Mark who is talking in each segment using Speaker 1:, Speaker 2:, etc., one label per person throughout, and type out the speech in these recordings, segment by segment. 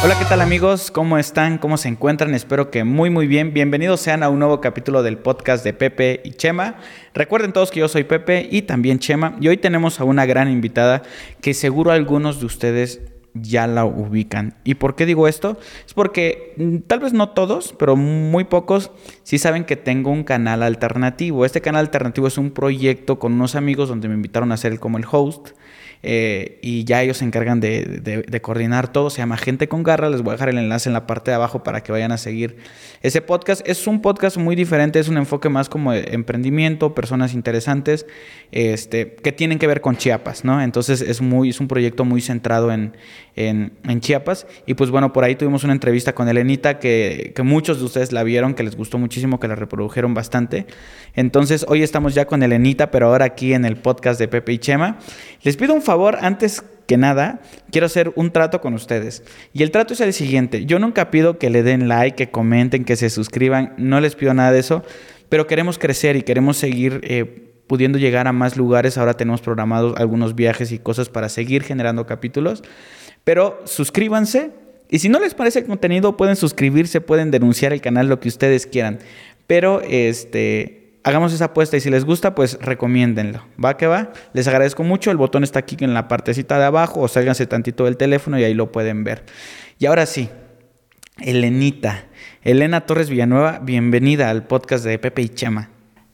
Speaker 1: Hola, ¿qué tal amigos? ¿Cómo están? ¿Cómo se encuentran? Espero que muy muy bien. Bienvenidos sean a un nuevo capítulo del podcast de Pepe y Chema. Recuerden todos que yo soy Pepe y también Chema y hoy tenemos a una gran invitada que seguro algunos de ustedes ya la ubican. ¿Y por qué digo esto? Es porque mm, tal vez no todos, pero muy pocos sí saben que tengo un canal alternativo. Este canal alternativo es un proyecto con unos amigos donde me invitaron a ser como el host. Eh, y ya ellos se encargan de, coordinar todo. Se llama Gente con Garra. Les voy a dejar el enlace en la parte de abajo para que vayan a seguir ese podcast. Es un podcast muy diferente, es un enfoque más como de emprendimiento, personas interesantes este, que tienen que ver con Chiapas, ¿no? Entonces es, muy, es un proyecto muy centrado en, en, Chiapas. Y pues bueno, por ahí tuvimos una entrevista con Elenita que, que muchos de ustedes la vieron, que les gustó muchísimo, que la reprodujeron bastante. Entonces hoy estamos ya con Elenita, pero ahora aquí en el podcast de Pepe y Chema. Les pido un favor, antes que nada, quiero hacer un trato con ustedes. Y el trato es el siguiente. Yo nunca pido que le den like, que comenten, que se suscriban. No les pido nada de eso. Pero queremos crecer y queremos seguir eh, pudiendo llegar a más lugares. Ahora tenemos programados algunos viajes y cosas para seguir generando capítulos. Pero suscríbanse. Y si no les parece el contenido, pueden suscribirse, pueden denunciar el canal, lo que ustedes quieran. Pero este hagamos esa apuesta y si les gusta, pues recomiéndenlo. ¿Va que va? Les agradezco mucho. El botón está aquí en la partecita de abajo o sálganse tantito del teléfono y ahí lo pueden ver. Y ahora sí, Elenita. Elena Torres Villanueva, bienvenida al podcast de Pepe y Chema.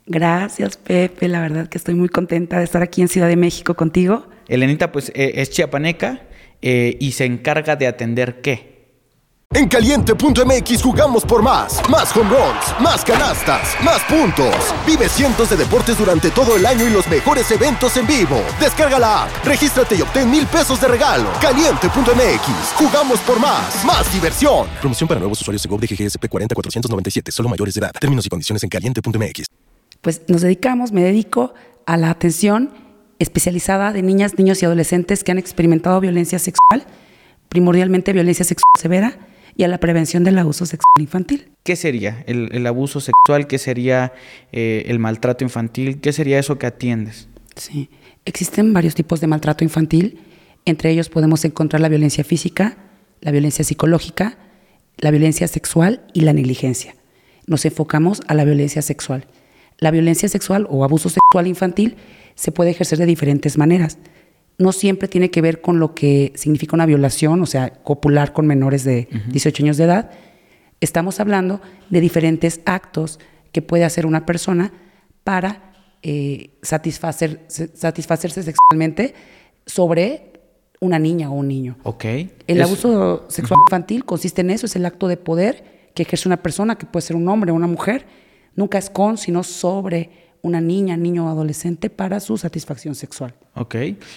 Speaker 2: Gracias, Pepe. La verdad que estoy muy contenta de estar aquí en Ciudad de México contigo.
Speaker 1: Elenita, pues eh, es chiapaneca eh, y se encarga de atender qué?
Speaker 3: En caliente.mx jugamos por más. Más home runs, más canastas, más puntos. Vive cientos de deportes durante todo el año y los mejores eventos en vivo. Descarga la app, regístrate y obtén mil pesos de regalo. Caliente.mx, jugamos por más. Más diversión.
Speaker 4: Promoción para nuevos usuarios de GOV de GGSP 40497, solo mayores de edad. Términos y condiciones en caliente.mx.
Speaker 2: Pues nos dedicamos, me dedico a la atención especializada de niñas, niños y adolescentes que han experimentado violencia sexual, primordialmente violencia sexual severa y a la prevención del abuso sexual infantil.
Speaker 1: ¿Qué sería el, abuso sexual? ¿Qué sería eh, el maltrato infantil? ¿Qué sería eso que atiendes?
Speaker 2: Sí, existen varios tipos de maltrato infantil. Entre ellos podemos encontrar la violencia física, la violencia psicológica, la violencia sexual y la negligencia. Nos enfocamos a la violencia sexual. La violencia sexual o abuso sexual infantil se puede ejercer de diferentes maneras no siempre tiene que ver con lo que significa una violación, o sea, copular con menores de 18 años de edad. Estamos hablando de diferentes actos que puede hacer una persona para eh, satisfacer, satisfacerse sexualmente sobre una niña o un niño.
Speaker 1: Ok.
Speaker 2: El abuso sexual infantil consiste en eso, es el acto de poder que ejerce una persona, que puede ser un hombre o una mujer, nunca es con, sino sobre una niña, niño o adolescente para su satisfacción sexual.
Speaker 1: Ok.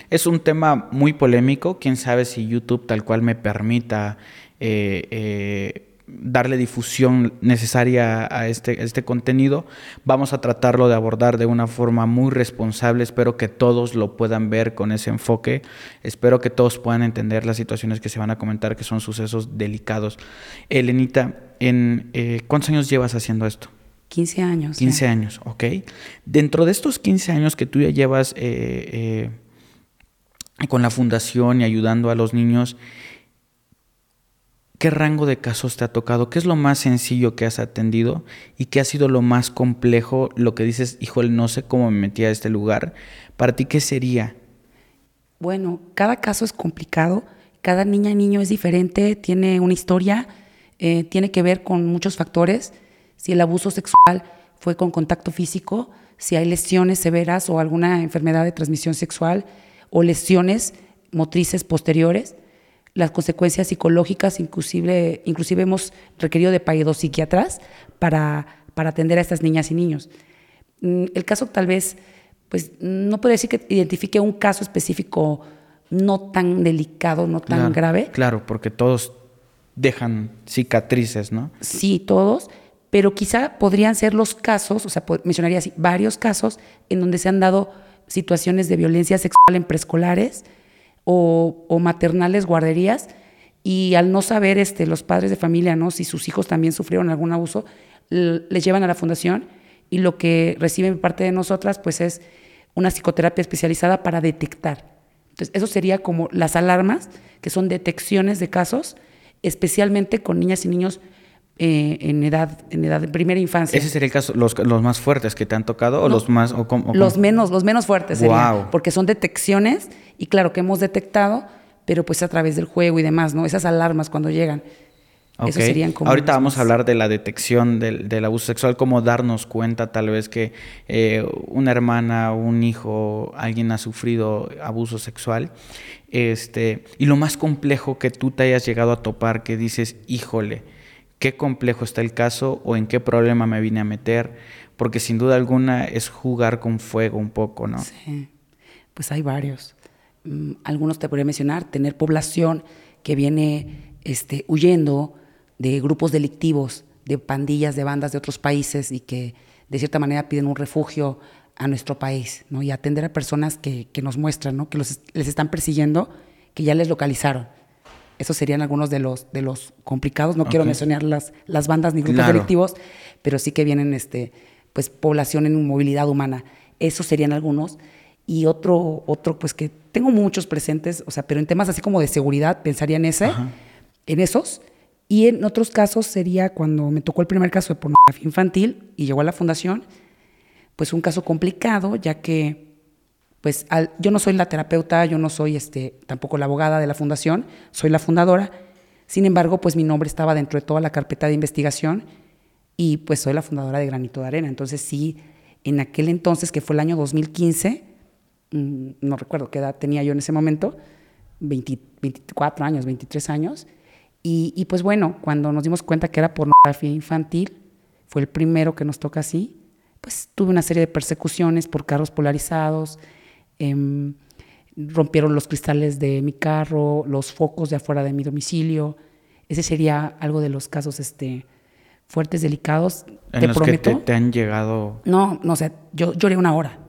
Speaker 1: Es un tema muy polémico. Quién sabe si YouTube tal cual me permita eh, eh, darle difusión necesaria a este, este contenido. Vamos a tratarlo de abordar de una forma muy responsable. Espero que todos lo puedan ver con ese enfoque. Espero que todos puedan entender las situaciones que se van a comentar, que son sucesos delicados. Elenita, en, eh, ¿cuántos años llevas haciendo esto?
Speaker 2: 15 años.
Speaker 1: 15 años, ok. Dentro de estos 15 años que tú ya llevas eh, eh, con la fundación y ayudando a los niños, ¿qué rango de casos te ha tocado? ¿Qué es lo más sencillo que has atendido? ¿Y qué ha sido lo más complejo? Lo que dices, híjole, no sé cómo me metí a este lugar. ¿Para ti qué sería?
Speaker 2: Bueno, cada caso es complicado. Cada niña y niño es diferente, tiene una historia, eh, tiene que ver con muchos factores si el abuso sexual fue con contacto físico, si hay lesiones severas o alguna enfermedad de transmisión sexual o lesiones motrices posteriores, las consecuencias psicológicas, inclusive, inclusive hemos requerido de psiquiatras para, para atender a estas niñas y niños. Mm, el caso tal vez, pues no puedo decir que identifique un caso específico no tan delicado, no tan grave.
Speaker 1: Claro, porque todos dejan cicatrices, ¿no?
Speaker 2: Sí, todos pero quizá podrían ser los casos, o sea, mencionaría así, varios casos en donde se han dado situaciones de violencia sexual en preescolares o, maternales, guarderías, y al no saber este, los padres de familia, ¿no? si sus hijos también sufrieron algún abuso, les llevan a la fundación y lo que reciben parte de nosotras pues es una psicoterapia especializada para detectar. Entonces, eso sería como las alarmas, que son detecciones de casos especialmente con niñas y niños eh, en edad en edad de primera infancia.
Speaker 1: Ese sería el caso, los, los más fuertes que te han tocado o los más... O, cómo- o
Speaker 2: Los
Speaker 1: cómo?
Speaker 2: menos, los menos fuertes serían,
Speaker 1: Guau.
Speaker 2: porque son detecciones y claro que hemos detectado, pero pues a través del juego y demás, ¿no? Esas alarmas cuando llegan. Esos
Speaker 1: Ok.
Speaker 2: serían como
Speaker 1: Ahorita vamos a hablar de la detección del, del abuso sexual, cómo darnos cuenta tal vez que eh, una hermana, un hijo, alguien ha sufrido abuso sexual. Este, y lo más complejo que tú te hayas llegado a topar, que dices, híjole, qué complejo está el caso o en qué problema me vine a meter, porque sin duda alguna es jugar con fuego un poco, ¿no?
Speaker 2: Sí, pues hay varios. Mm, algunos te podría mencionar, tener población que viene este, huyendo de grupos delictivos, de pandillas, de bandas de otros países y que de cierta manera piden un refugio a nuestro país, ¿no? Y atender a personas que, que nos muestran, ¿no? Que los, les están persiguiendo, que ya les localizaron. Esos serían algunos de los, de los complicados. No quiero
Speaker 1: Ok.
Speaker 2: mencionar las, las bandas ni grupos
Speaker 1: Claro.
Speaker 2: delictivos, pero sí que vienen este, pues, población en movilidad humana. Esos serían algunos. Y otro, otro, pues que tengo muchos presentes, o sea, pero en temas así como de seguridad, pensaría en ese, en esos. Y en otros casos sería cuando me tocó el primer caso de pornografía infantil y llegó a la fundación, pues un caso complicado, ya que pues yo no soy la terapeuta, yo no soy este, tampoco la abogada de la fundación, soy la fundadora. Sin embargo, pues mi nombre estaba dentro de toda la carpeta de investigación y pues soy la fundadora de Granito de Arena. Entonces sí, en aquel entonces, que fue el año 2015, mm, no recuerdo qué edad tenía yo en ese momento, 20 24 años, 23 años. Y, y, pues bueno, cuando nos dimos cuenta que era pornografía infantil, fue el primero que nos toca así, pues tuve una serie de persecuciones por carros polarizados, em, rompieron los cristales de mi carro, los focos de afuera de mi domicilio. Ese sería algo de los casos este, fuertes, delicados.
Speaker 1: En
Speaker 2: te
Speaker 1: los
Speaker 2: prometo.
Speaker 1: que te, te han llegado...
Speaker 2: No, no sé, yo lloré una hora.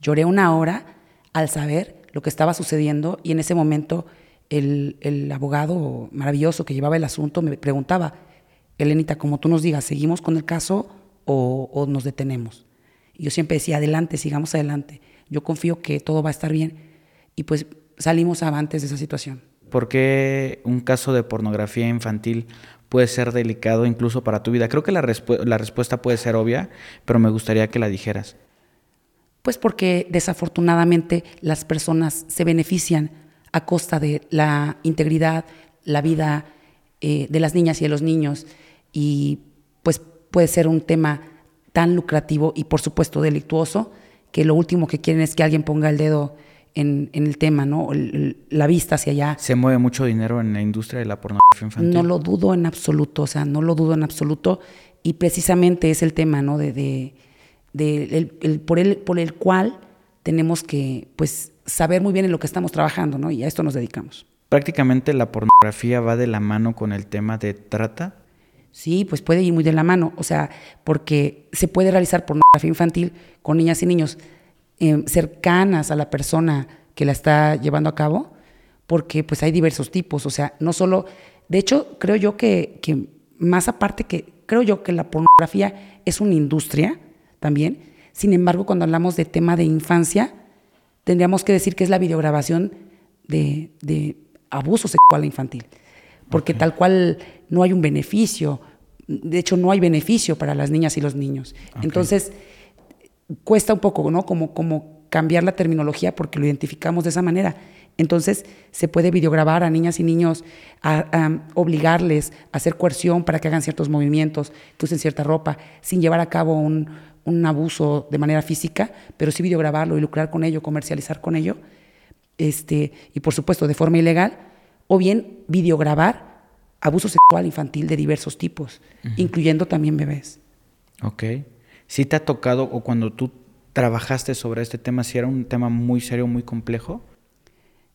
Speaker 2: Lloré una hora al saber lo que estaba sucediendo y en ese momento el, el abogado maravilloso que llevaba el asunto me preguntaba, Elenita, como tú nos digas, ¿seguimos con el caso o, o nos detenemos? Y yo siempre decía, adelante, sigamos adelante. Yo confío que todo va a estar bien. Y pues salimos avantes de esa situación.
Speaker 1: ¿Por qué un caso de pornografía infantil puede ser delicado incluso para tu vida? Creo que la, respu- la respuesta puede ser obvia, pero me gustaría que la dijeras.
Speaker 2: Pues porque desafortunadamente las personas se benefician a costa de la integridad, la vida eh, de las niñas y de los niños y pues puede ser un tema tan lucrativo y por supuesto delictuoso que lo último que quieren es que alguien ponga el dedo en, en el tema, ¿no? El- la vista hacia allá.
Speaker 1: ¿Se mueve mucho dinero en la industria de la pornografía infantil?
Speaker 2: No lo dudo en absoluto, o sea, no lo dudo en absoluto. Y precisamente es el tema, ¿no? De, de- de el- el- por, el, por el cual tenemos que, pues, saber muy bien en lo que estamos trabajando, ¿no? Y a esto nos dedicamos.
Speaker 1: Prácticamente la pornografía va de la mano con el tema de trata.
Speaker 2: Sí, pues puede ir muy de la mano, o sea, porque se puede realizar pornografía infantil con niñas y niños eh, cercanas a la persona que la está llevando a cabo, porque pues hay diversos tipos, o sea, no solo, de hecho, creo yo que, que más aparte que, creo yo que la pornografía es una industria también, sin embargo, cuando hablamos de tema de infancia, tendríamos que decir que es la videograbación de, de abuso sexual infantil, porque tal cual no hay un beneficio, de hecho no hay beneficio para las niñas y los niños. Entonces, cuesta un poco, ¿no? Como, como cambiar la terminología porque lo identificamos de esa manera. Entonces, se puede videograbar a niñas y niños, a, a obligarles a hacer coerción para que hagan ciertos movimientos, que usen cierta ropa, sin llevar a cabo un, un abuso de manera física, pero sí videograbarlo y lucrar con ello, comercializar con ello, este, y por supuesto de forma ilegal, o bien videograbar abuso sexual infantil de diversos tipos, incluyendo también bebés.
Speaker 1: Ok. ¿Sí te ha tocado o cuando tú trabajaste sobre este tema, si era un tema muy serio, muy complejo?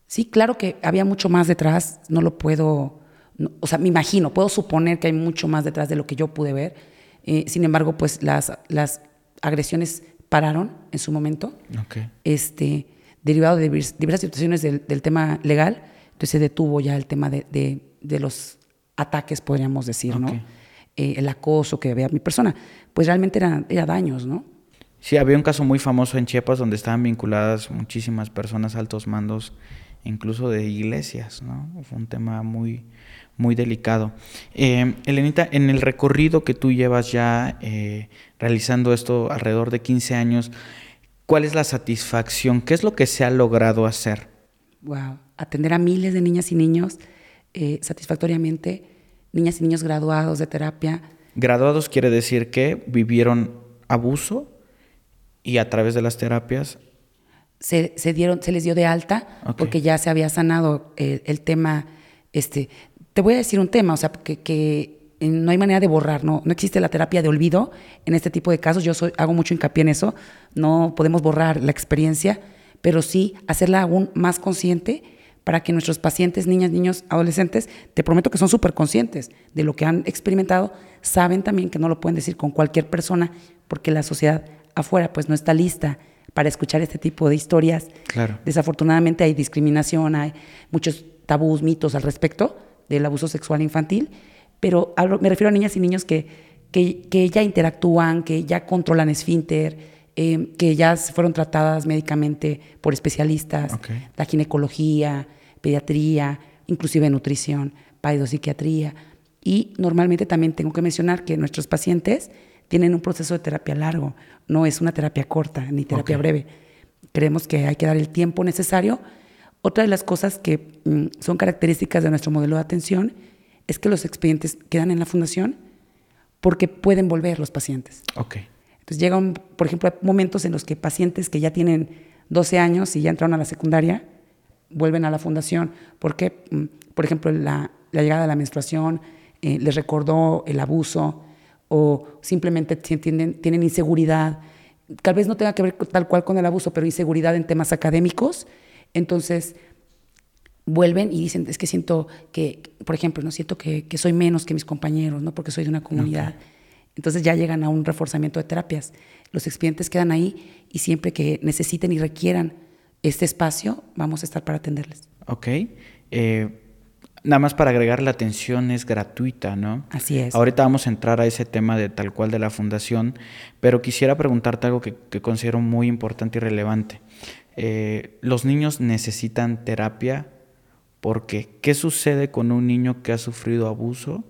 Speaker 2: Sí, claro que había mucho más detrás, no lo puedo, no- o sea, me imagino, puedo suponer que hay mucho más detrás de lo que yo pude ver. Eh, sin embargo, pues las, las agresiones pararon en su momento,
Speaker 1: Ok.
Speaker 2: este, derivado de divers- diversas situaciones del, del tema legal, entonces se detuvo ya el tema de, de- de los ataques, podríamos decir, ¿no? Eh, el acoso que había mi persona, pues realmente eran era daños, ¿no?
Speaker 1: Sí, había un caso muy famoso en Chiapas donde estaban vinculadas muchísimas personas, altos mandos, incluso de iglesias, ¿no? Fue un tema muy, muy delicado. Eh, Elenita, en el recorrido que tú llevas ya eh, realizando esto alrededor de 15 años, ¿cuál es la satisfacción? ¿Qué es lo que se ha logrado hacer?
Speaker 2: Wow, atender a miles de niñas y niños eh, satisfactoriamente, niñas y niños graduados de terapia.
Speaker 1: Graduados quiere decir que vivieron abuso y a través de las terapias
Speaker 2: se, se dieron, se les dio de alta porque ya se había sanado el, el tema. Este, te voy a decir un tema, o sea, que, que eh, no hay manera de borrar, no, no existe la terapia de olvido en este tipo de casos. Yo soy, hago mucho hincapié en eso. No podemos borrar la experiencia, pero sí hacerla aún más consciente para que nuestros pacientes, niñas, niños, adolescentes, te prometo que son súper conscientes de lo que han experimentado, saben también que no lo pueden decir con cualquier persona porque la sociedad afuera pues no está lista para escuchar este tipo de historias.
Speaker 1: Claro.
Speaker 2: Desafortunadamente hay discriminación, hay muchos tabús, mitos al respecto del abuso sexual infantil, pero hablo- me refiero a niñas y niños que, que, que ya interactúan, que ya controlan esfínter, eh, que ya fueron tratadas médicamente por especialistas,
Speaker 1: Ok.
Speaker 2: la ginecología, pediatría, inclusive nutrición, paidopsiquiatría. Y normalmente también tengo que mencionar que nuestros pacientes tienen un proceso de terapia largo, no es una terapia corta ni terapia breve. Creemos que hay que dar el tiempo necesario. Otra de las cosas que mm, son características de nuestro modelo de atención es que los expedientes quedan en la fundación porque pueden volver los pacientes.
Speaker 1: Ok.
Speaker 2: Entonces llegan, por ejemplo, momentos en los que pacientes que ya tienen 12 años y ya entraron a la secundaria, vuelven a la fundación. Porque, mm, por ejemplo, la, llegada de la menstruación eh, les recordó el abuso o simplemente tienen inseguridad. Tal vez no tenga que ver tal cual con el abuso, pero inseguridad en temas académicos. Entonces, vuelven y dicen, es que siento que, por ejemplo, no siento que soy menos que mis compañeros, ¿no? Porque soy de una comunidad. Entonces ya llegan a un reforzamiento de terapias. Los expedientes quedan ahí y siempre que necesiten y requieran este espacio, vamos a estar para atenderles.
Speaker 1: Ok. Eh, nada más para agregar, la atención es gratuita, ¿no?
Speaker 2: Así es.
Speaker 1: Ahorita vamos a entrar a ese tema de tal cual de la fundación, pero quisiera preguntarte algo que, que considero muy importante y relevante. Eh, los niños necesitan terapia porque ¿qué sucede con un niño que ha sufrido abuso?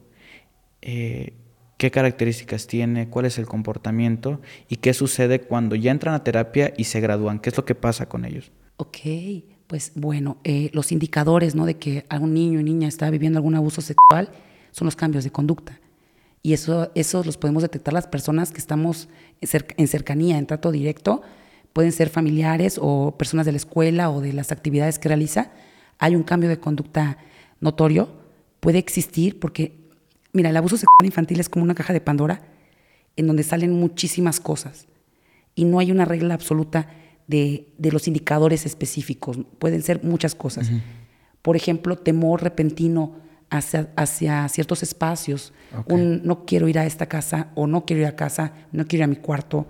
Speaker 1: Eh, ¿Qué características tiene? ¿Cuál es el comportamiento? ¿Y qué sucede cuando ya entran a terapia y se gradúan? ¿Qué es lo que pasa con ellos?
Speaker 2: Ok, pues bueno, eh, los indicadores ¿no? de que algún niño o niña está viviendo algún abuso sexual son los cambios de conducta. Y eso, esos los podemos detectar las personas que estamos en cercanía, en trato directo. Pueden ser familiares o personas de la escuela o de las actividades que realiza. Hay un cambio de conducta notorio. Puede existir porque, mira, el abuso sexual infantil es como una caja de Pandora en donde salen muchísimas cosas y no hay una regla absoluta de, de los indicadores específicos. Pueden ser muchas cosas. Por ejemplo, temor repentino hacia, hacia ciertos espacios. Un no quiero ir a esta casa o no quiero ir a casa, no quiero ir a mi cuarto.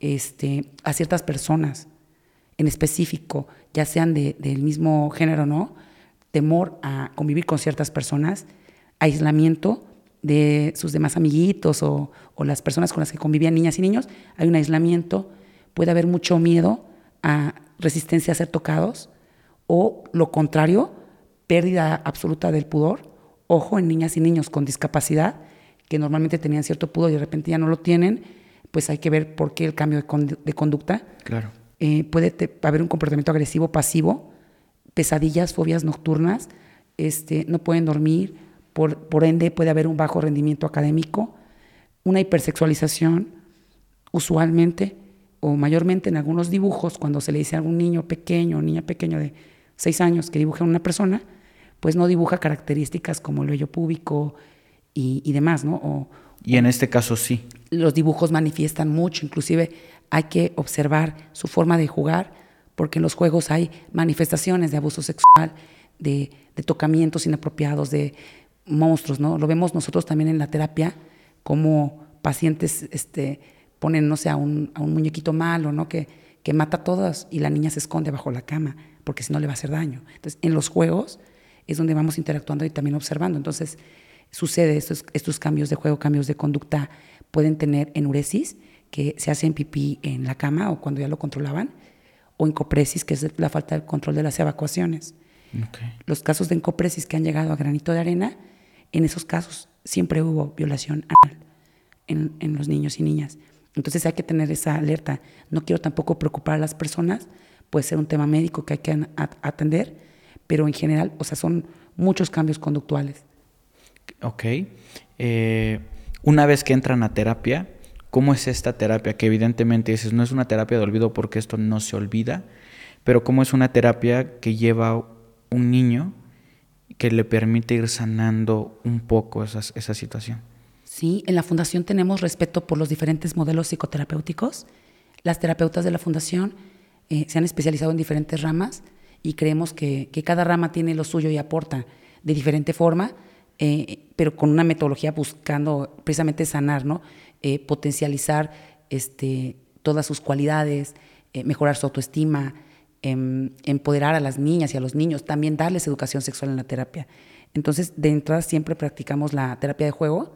Speaker 2: Este, a ciertas personas en específico, ya sean de- del mismo género o no, temor a convivir con ciertas personas, aislamiento de sus demás amiguitos o, o las personas con las que convivían niñas y niños, hay un aislamiento, puede haber mucho miedo a resistencia a ser tocados o lo contrario, pérdida absoluta del pudor, ojo en niñas y niños con discapacidad que normalmente tenían cierto pudor y de repente ya no lo tienen, pues hay que ver por qué el cambio de, condu- de conducta
Speaker 1: Claro.
Speaker 2: eh, puede te- haber un comportamiento agresivo pasivo, pesadillas, fobias nocturnas, este, no pueden dormir, por, por ende puede haber un bajo rendimiento académico, una hipersexualización, usualmente o mayormente en algunos dibujos, cuando se le dice a algún niño pequeño o niña pequeño de seis años que dibuja a una persona, pues no dibuja características como el vello púbico y, y demás, ¿no? O,
Speaker 1: Y en este caso sí.
Speaker 2: los dibujos manifiestan mucho, inclusive hay que observar su forma de jugar, porque en los juegos hay manifestaciones de abuso sexual, de, de tocamientos inapropiados, de monstruos, ¿no? Lo vemos nosotros también en la terapia, como pacientes este, ponen, no sé, a un, a un muñequito malo, ¿no? Que, que mata a todos y la niña se esconde bajo la cama, porque si no le va a hacer daño. Entonces, en los juegos es donde vamos interactuando y también observando. Entonces, sucede estos, estos cambios de juego, cambios de conducta, pueden tener enuresis, que se hacen pipí en la cama o cuando ya lo controlaban, o encopresis, que es la falta de control de las evacuaciones. Los casos de encopresis que han llegado a granito de arena, en esos casos siempre hubo violación anal en, en los niños y niñas. Entonces hay que tener esa alerta. No quiero tampoco preocupar a las personas, puede ser un tema médico que hay que atender, pero en general, o sea, son muchos cambios conductuales.
Speaker 1: Ok. Eh, una vez que entran a terapia, ¿cómo es esta terapia? Que evidentemente dices, no es una terapia de olvido porque esto no se olvida, pero ¿cómo es una terapia que lleva un niño que le permite ir sanando un poco esa, esa situación?
Speaker 2: Sí, en la fundación tenemos respeto por los diferentes modelos psicoterapéuticos. Las terapeutas de la fundación eh, se han especializado en diferentes ramas y creemos que, que, cada rama tiene lo suyo y aporta de diferente forma, eh, pero con una metodología buscando precisamente sanar, ¿no? Eh, potencializar este, todas sus cualidades, mejorar su autoestima, em, empoderar a las niñas y a los niños, también darles educación sexual en la terapia. Entonces, de entrada siempre practicamos la terapia de juego,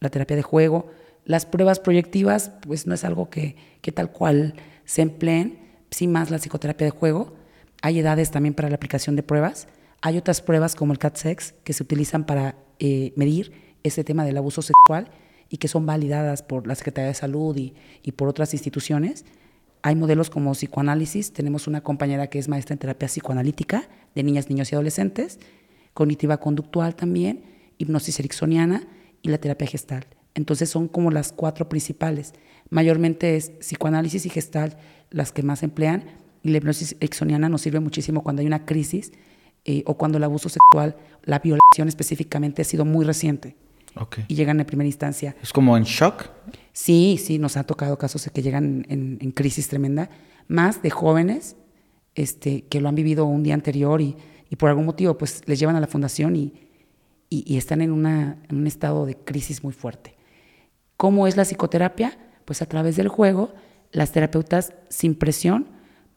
Speaker 2: la terapia de juego. Las pruebas proyectivas, pues no es algo que, que tal cual se empleen, sí más la psicoterapia de juego. Hay edades también para la aplicación de pruebas. Hay otras pruebas como el CAT-SEX que se utilizan para eh, medir ese tema del abuso sexual y que son validadas por la Secretaría de Salud y por otras instituciones. Hay modelos como psicoanálisis. Tenemos una compañera que es maestra en terapia psicoanalítica de niñas, niños y adolescentes, cognitiva conductual también, hipnosis ericksoniana y la terapia gestal. Entonces son como las cuatro principales. Mayormente es psicoanálisis y gestal las que más emplean y la hipnosis exoniana nos sirve muchísimo cuando hay una crisis eh, o cuando el abuso sexual, la violación específicamente ha sido muy reciente. Y llegan en primera instancia.
Speaker 1: ¿Es como en shock?
Speaker 2: Sí, sí, nos ha tocado casos de que llegan en, en crisis tremenda, más de jóvenes este, que lo han vivido un día anterior y, y por algún motivo pues les llevan a la fundación y, y, están en, una, en un estado de crisis muy fuerte. ¿Cómo es la psicoterapia? Pues a través del juego, las terapeutas sin presión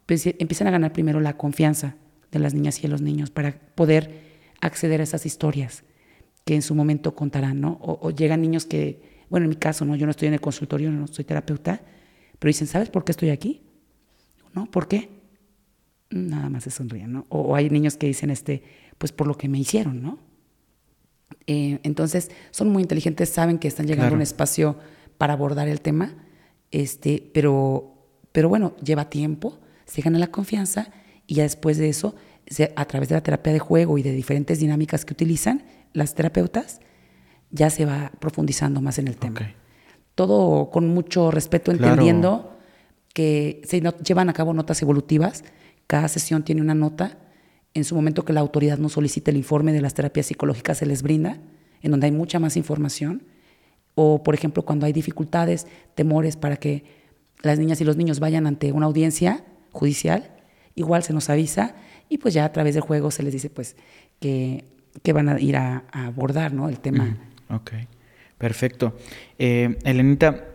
Speaker 2: pues, empiezan a ganar primero la confianza de las niñas y de los niños para poder acceder a esas historias que en su momento contarán, ¿no? O, llegan niños que, bueno, en mi caso, ¿no? Yo no estoy en el consultorio, no soy terapeuta, pero dicen, ¿sabes por qué estoy aquí? ¿No? ¿Por qué? Nada más se sonríen, ¿no? O, o hay niños que dicen, este, pues por lo que me hicieron, ¿no? Eh, entonces, son muy inteligentes, saben que están llegando a un espacio para abordar el tema, este, pero, pero bueno, lleva tiempo, se gana la confianza y ya después de eso, a través de la terapia de juego y de diferentes dinámicas que utilizan las terapeutas, ya se va profundizando más en el tema. Todo con mucho respeto, entendiendo que se llevan a cabo notas evolutivas, cada sesión tiene una nota en su momento que la autoridad nos solicite el informe de las terapias psicológicas se les brinda, en donde hay mucha más información. O, por ejemplo, cuando hay dificultades, temores para que las niñas y los niños vayan ante una audiencia judicial, igual se nos avisa y pues ya a través del juego se les dice pues que, que van a ir a, abordar ¿no? el tema.
Speaker 1: Ok, perfecto. Eh, Elenita,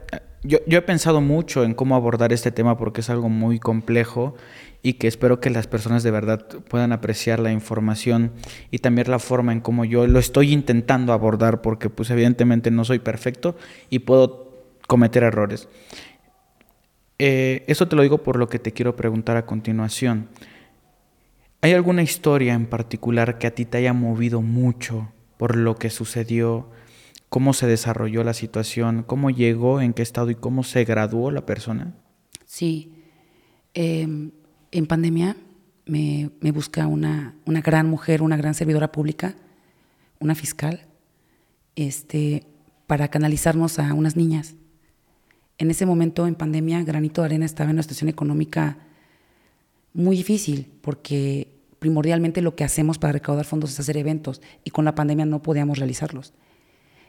Speaker 1: yo, yo, he pensado mucho en cómo abordar este tema porque es algo muy complejo y que espero que las personas de verdad puedan apreciar la información y también la forma en cómo yo lo estoy intentando abordar porque pues evidentemente no soy perfecto y puedo cometer errores. Eh, eso te lo digo por lo que te quiero preguntar a continuación. ¿Hay alguna historia en particular que a ti te haya movido mucho por lo que sucedió? ¿Cómo se desarrolló la situación? ¿Cómo llegó? ¿En qué estado? ¿Y cómo se graduó la persona?
Speaker 2: Sí. Eh, en pandemia me, busca una, una, gran mujer, una gran servidora pública, una fiscal, este, para canalizarnos a unas niñas. En ese momento, en pandemia, Granito de Arena estaba en una situación económica muy difícil, porque primordialmente lo que hacemos para recaudar fondos es hacer eventos, y con la pandemia no podíamos realizarlos.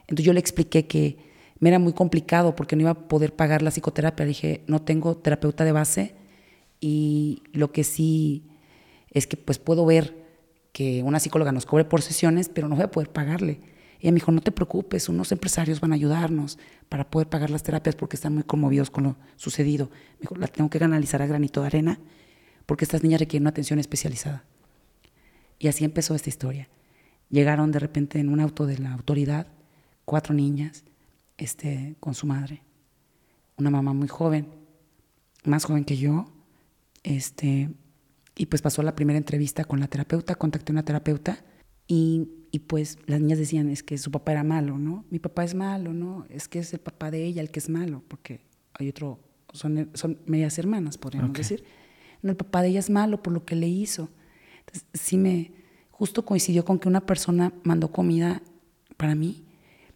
Speaker 2: Entonces yo le expliqué que me era muy complicado porque no iba a poder pagar la psicoterapia. Le dije, no tengo terapeuta de base, y lo que sí es que pues puedo ver que una psicóloga nos cobre por sesiones, pero no voy a poder pagarle. Ella me dijo, no te preocupes, unos empresarios van a ayudarnos para poder pagar las terapias porque están muy conmovidos con lo sucedido. Me dijo, la tengo que canalizar a granito de arena porque estas niñas requieren una atención especializada. Y así empezó esta historia. Llegaron de repente en un auto de la autoridad cuatro niñas este, con su madre. Una mamá muy joven, más joven que yo, este, Y pues pasó la primera entrevista con la terapeuta, contacté a una terapeuta y, y, pues las niñas decían, es que su papá era malo, ¿no? Mi papá es malo, ¿no? Es que es el papá de ella el que es malo, porque hay otro, son, son medias hermanas, podríamos
Speaker 1: Ok.
Speaker 2: decir. No, el papá de ella es malo por lo que le hizo. Entonces, sí me, justo coincidió con que una persona mandó comida para mí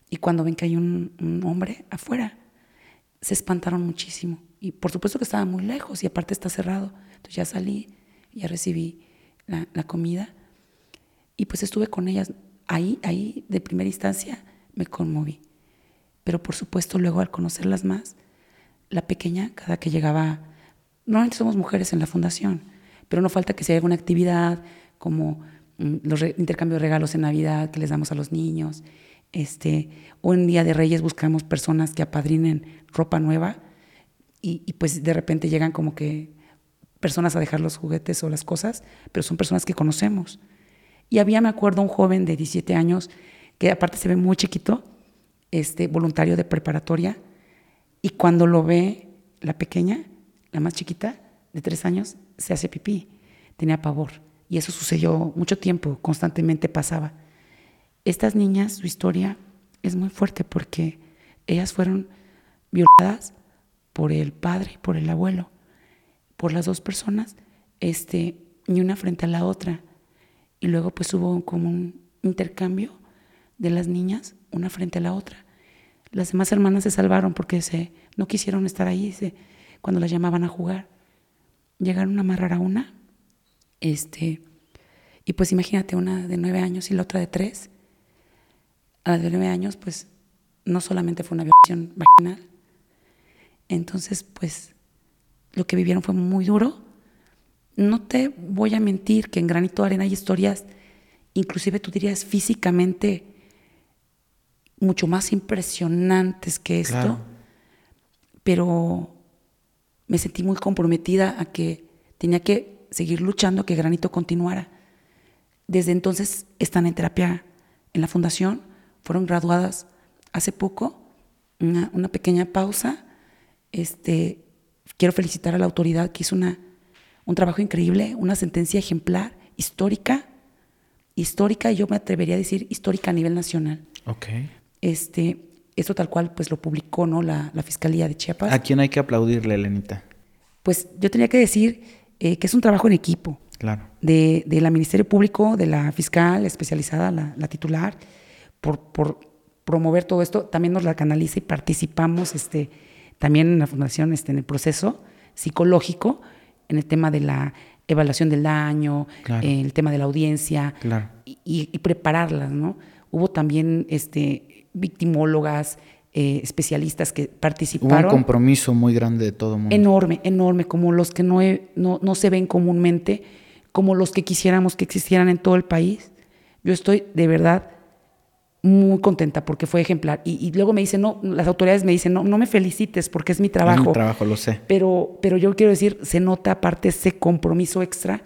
Speaker 2: y cuando ven que hay un, hombre afuera, se espantaron muchísimo. Y por supuesto que estaba muy lejos y aparte está cerrado. Entonces ya salí, ya recibí la, la comida y pues estuve con ellas. Ahí, ahí de primera instancia me conmoví. Pero por supuesto luego al conocerlas más, la pequeña, cada que llegaba, normalmente somos mujeres en la fundación, pero no falta que si hay alguna actividad como mm, los re- intercambio de regalos en Navidad que les damos a los niños, este, o en Día de Reyes buscamos personas que apadrinen ropa nueva y, y pues de repente llegan como que personas a dejar los juguetes o las cosas, pero son personas que conocemos. Y había, me acuerdo, un joven de 17 años, que aparte se ve muy chiquito, este, voluntario de preparatoria, y cuando lo ve la pequeña, la más chiquita, de tres años, se hace pipí. Tenía pavor. Y eso sucedió mucho tiempo, constantemente pasaba. Estas niñas, su historia es muy fuerte porque ellas fueron violadas por el padre por el abuelo, por las dos personas, este, y una frente a la otra. Y luego pues hubo como un intercambio de las niñas, una frente a la otra. Las demás hermanas se salvaron porque se, no quisieron estar ahí cuando las llamaban a jugar. Llegaron a amarrar a una, este, y pues imagínate una de nueve años y la otra de tres. A la de nueve años, pues no solamente fue una violación vaginal, entonces pues lo que vivieron fue muy duro. No te voy a mentir que en Granito de Arena hay historias, inclusive tú dirías físicamente, mucho más impresionantes que esto,
Speaker 1: Claro.
Speaker 2: pero me sentí muy comprometida a que tenía que seguir luchando, que Granito continuara. Desde entonces están en terapia en la fundación, fueron graduadas hace poco, una, una pequeña pausa. Este, quiero felicitar a la autoridad que hizo una, un trabajo increíble, una sentencia ejemplar, histórica, histórica, yo me atrevería a decir histórica a nivel nacional.
Speaker 1: Ok.
Speaker 2: Este, esto tal cual pues lo publicó ¿no? la, la Fiscalía de Chiapas.
Speaker 1: ¿A quién hay que aplaudirle, Elenita?
Speaker 2: Pues yo tenía que decir eh, que es un trabajo en equipo
Speaker 1: Claro.
Speaker 2: de, de la Ministerio Público, de la fiscal especializada, la, la titular, por, por promover todo esto. También nos la canaliza y participamos este, también en la Fundación este, en el proceso psicológico, en el tema de la evaluación del daño,
Speaker 1: Claro.
Speaker 2: el tema de la audiencia
Speaker 1: Claro.
Speaker 2: y, y- y prepararlas, ¿no? Hubo también este, victimólogas, eh, especialistas que
Speaker 1: Hubo un
Speaker 2: participaron
Speaker 1: compromiso muy grande de todo mundo.
Speaker 2: enorme, enorme, como los que no, he- no, no se ven comúnmente, como los que quisiéramos que existieran en todo el país. Yo estoy de verdad muy contenta porque fue ejemplar. Y, y luego me dicen, no, las autoridades me dicen, no, no me felicites porque es mi
Speaker 1: Es
Speaker 2: trabajo.
Speaker 1: mi trabajo, lo sé.
Speaker 2: Pero, pero yo quiero decir, se nota aparte ese compromiso extra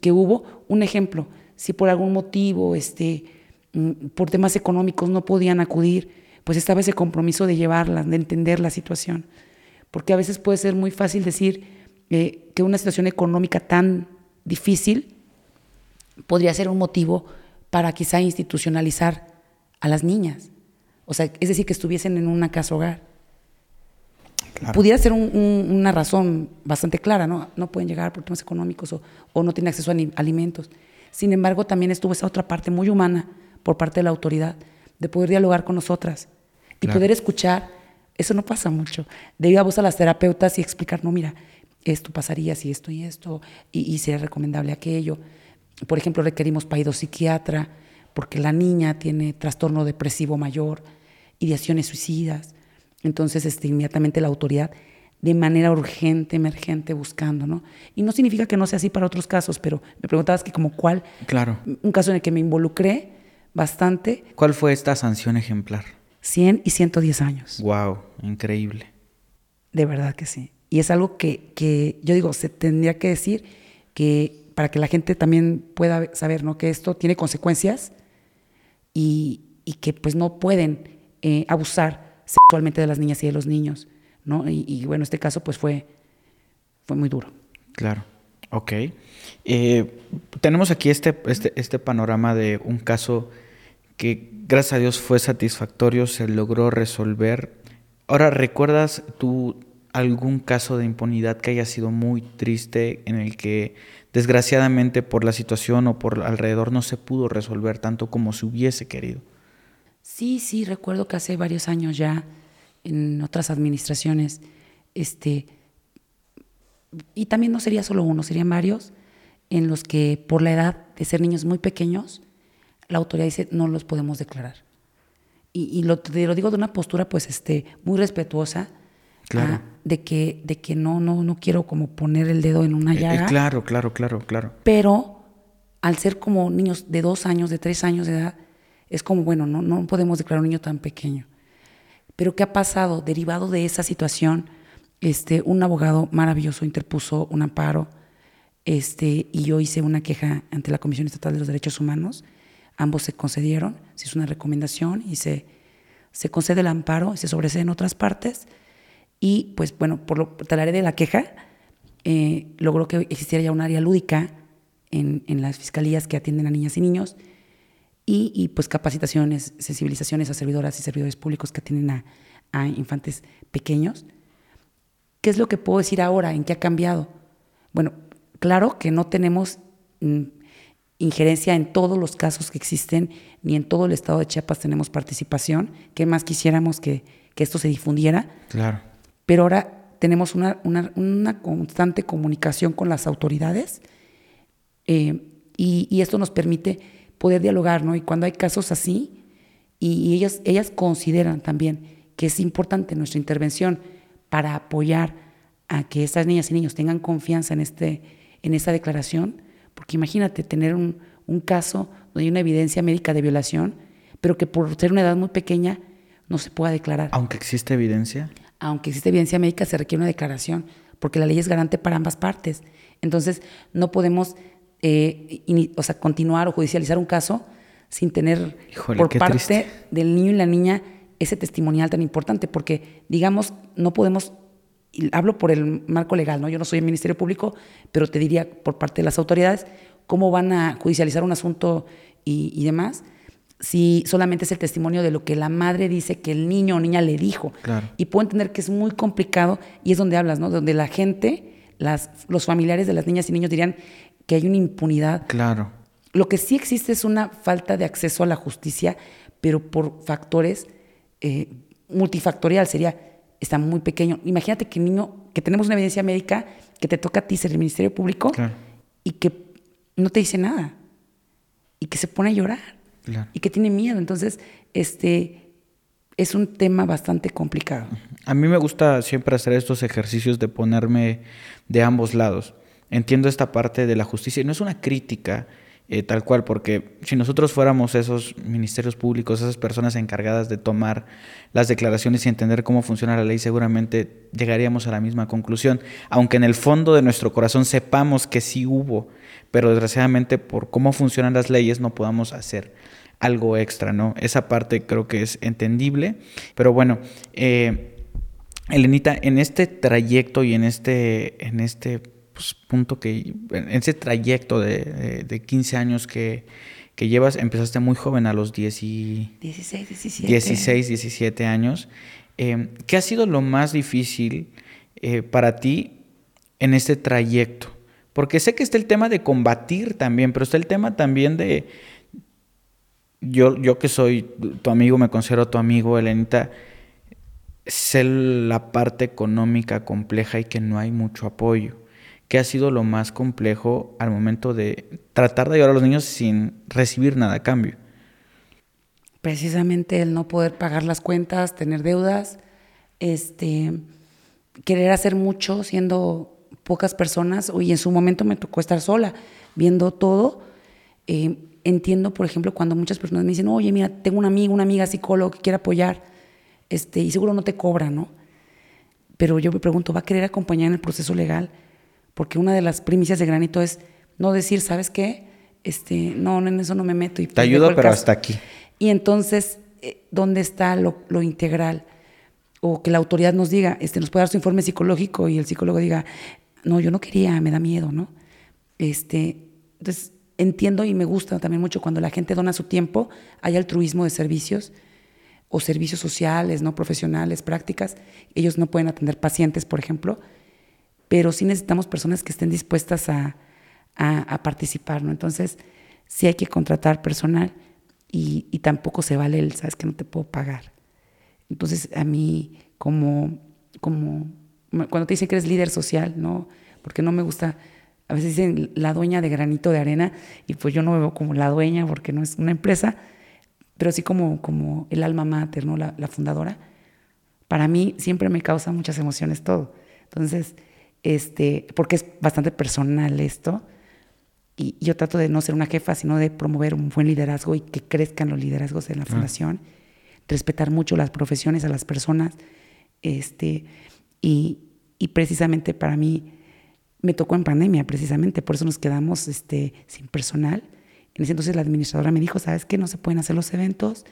Speaker 2: que hubo. Un ejemplo, si por algún motivo, este, por temas económicos no podían acudir, pues estaba ese compromiso de llevarlas, de entender la situación. Porque a veces puede ser muy fácil decir eh, que una situación económica tan difícil podría ser un motivo para quizá institucionalizar a las niñas. O sea, es decir, que estuviesen en una casa hogar
Speaker 1: Claro.
Speaker 2: pudiera ser un- un- una razón bastante clara, ¿no? No pueden llegar por temas económicos o, o no tienen acceso a alimentos. Sin embargo, también estuvo esa otra parte muy humana por parte de la autoridad, de poder dialogar con nosotras y
Speaker 1: Claro.
Speaker 2: poder escuchar. Eso no pasa mucho. De ir a voz a las terapeutas y explicar, no, mira, esto pasaría si esto y esto, y, y sería recomendable aquello. Por ejemplo, requerimos psiquiatra porque la niña tiene trastorno depresivo mayor, ideaciones suicidas. Entonces, este, inmediatamente la autoridad, de manera urgente, emergente, buscando, ¿no? Y no significa que no sea así para otros casos, pero me preguntabas que como cuál,
Speaker 1: Claro.
Speaker 2: un caso en el que me involucré bastante,
Speaker 1: ¿Cuál fue esta sanción ejemplar?
Speaker 2: 100 y 110 años.
Speaker 1: Wow, increíble.
Speaker 2: De verdad que sí. Y es algo que, que yo digo, se tendría que decir que para que la gente también pueda saber, ¿no? Que esto tiene consecuencias y, y que pues no pueden eh, abusar sexualmente de las niñas y de los niños, ¿no? Y, y, bueno, este caso pues fue, fue muy duro.
Speaker 1: Claro. Ok. Eh, tenemos aquí este, este, este panorama de un caso que gracias a Dios fue satisfactorio, se logró resolver. Ahora, ¿recuerdas tú algún caso de impunidad que haya sido muy triste en el que desgraciadamente por la situación o por alrededor no se pudo resolver tanto como se hubiese querido?
Speaker 2: Sí, sí, recuerdo que hace varios años ya en otras administraciones, este, y también no sería solo uno, serían varios, en los que por la edad de ser niños muy pequeños, la autoridad dice no los podemos declarar. Y, lo, lo, digo de una postura pues este, muy respetuosa,
Speaker 1: claro. Ah,
Speaker 2: de que, de que no, no, no quiero como poner el dedo en una eh, eh, llaga.
Speaker 1: claro, claro, claro, claro.
Speaker 2: Pero al ser como niños de dos años, de tres años de edad, es como, bueno, no, no podemos declarar un niño tan pequeño. Pero ¿qué ha pasado? Derivado de esa situación, este, un abogado maravilloso interpuso un amparo este, y yo hice una queja ante la Comisión Estatal de los Derechos Humanos. Ambos se concedieron, se hizo una recomendación y se, se concede el amparo se sobresee en otras partes. Y pues bueno, por, lo, por de la queja, eh, logró que existiera ya un área lúdica en, en, las fiscalías que atienden a niñas y niños y, y, pues capacitaciones, sensibilizaciones a servidoras y servidores públicos que atienden a, a infantes pequeños. ¿Qué es lo que puedo decir ahora? ¿En qué ha cambiado? Bueno, claro que no tenemos mm, injerencia en todos los casos que existen, ni en todo el estado de Chiapas tenemos participación. ¿Qué más quisiéramos que, que esto se difundiera?
Speaker 1: Claro
Speaker 2: pero ahora tenemos una, constante comunicación con las autoridades eh, y, esto nos permite poder dialogar, ¿no? Y cuando hay casos así, y, ellas, ellas consideran también que es importante nuestra intervención para apoyar a que estas niñas y niños tengan confianza en, este, en esta declaración, porque imagínate tener un, un caso donde hay una evidencia médica de violación, pero que por ser una edad muy pequeña no se pueda declarar.
Speaker 1: Aunque existe evidencia
Speaker 2: aunque existe evidencia médica, se requiere una declaración, porque la ley es garante para ambas partes. Entonces, no podemos eh, o sea, continuar o judicializar un caso sin tener por parte del niño y la niña ese testimonial tan importante, porque, digamos, no podemos, hablo por el marco legal, ¿no? Yo no soy el Ministerio Público, pero te diría por parte de las autoridades cómo van a judicializar un asunto y, y demás si solamente es el testimonio de lo que la madre dice que el niño o niña le dijo. Y puedo entender que es muy complicado y es donde hablas, ¿no? Donde la gente, las, los familiares de las niñas y niños dirían que hay una impunidad.
Speaker 1: Claro.
Speaker 2: Lo que sí existe es una falta de acceso a la justicia, pero por factores eh, multifactorial, sería, está muy pequeño. Imagínate que niño, que tenemos una evidencia médica que te toca a ti ser el Ministerio Público y que no te dice nada y que se pone a llorar y que tiene miedo. Entonces, este es un tema bastante complicado.
Speaker 1: A mí me gusta siempre hacer estos ejercicios de ponerme de ambos lados. Entiendo esta parte de la justicia y no es una crítica eh, tal cual, porque si nosotros fuéramos esos ministerios públicos, esas personas encargadas de tomar las declaraciones y entender cómo funciona la ley, seguramente llegaríamos a la misma conclusión, aunque en el fondo de nuestro corazón sepamos que sí hubo, pero desgraciadamente por cómo funcionan las leyes no podamos hacer algo extra, ¿no? Esa parte creo que es entendible, pero bueno, eh, Elenita, en este trayecto y en este, en este pues, punto que, en ese trayecto de, de, 15 años que, que, llevas, empezaste muy joven, a los 10 y...
Speaker 2: 16, 17.
Speaker 1: 16, 17 años. Eh, ¿Qué ha sido lo más difícil eh, para ti en este trayecto? Porque sé que está el tema de combatir también, pero está el tema también de, yo, yo que soy tu amigo, me considero tu amigo, Elenita, sé la parte económica compleja y que no hay mucho apoyo. ¿Qué ha sido lo más complejo al momento de tratar de ayudar a los niños sin recibir nada a cambio?
Speaker 2: Precisamente el no poder pagar las cuentas, tener deudas, este, querer hacer mucho siendo pocas personas. Y en su momento me tocó estar sola, viendo todo. Eh, entiendo, por ejemplo, cuando muchas personas me dicen, oye, mira, tengo un amigo, una amiga psicólogo que quiere apoyar, este, y seguro no te cobra, ¿no? Pero yo me pregunto, ¿va a querer acompañar en el proceso legal? Porque una de las primicias de granito es no decir, ¿sabes qué? Este, no, en eso no me meto. Y
Speaker 1: te ayudo, pero hasta aquí.
Speaker 2: Y entonces, eh, ¿dónde está lo, lo, integral? O que la autoridad nos diga, este, nos puede dar su informe psicológico y el psicólogo diga, no, yo no quería, me da miedo, ¿no? Este, entonces, entiendo y me gusta también mucho cuando la gente dona su tiempo, hay altruismo de servicios o servicios sociales, no profesionales, prácticas. Ellos no pueden atender pacientes, por ejemplo, pero sí necesitamos personas que estén dispuestas a, a, participar, ¿no? Entonces, sí hay que contratar personal y, y, tampoco se vale el, sabes que no te puedo pagar. Entonces, a mí, como, como, cuando te dicen que eres líder social, ¿no? Porque no me gusta, a veces dicen la dueña de granito de arena y pues yo no me veo como la dueña porque no es una empresa, pero sí como, como el alma mater, ¿no? La, la fundadora. Para mí siempre me causa muchas emociones todo. Entonces, este, porque es bastante personal esto. Y yo trato de no ser una jefa, sino de promover un buen liderazgo y que crezcan los liderazgos en la fundación, respetar mucho las profesiones, a las personas. Este, y, y, precisamente para mí me tocó en pandemia, precisamente, por eso nos quedamos este, sin personal. En ese entonces la administradora me dijo, ¿sabes qué? No se pueden hacer los eventos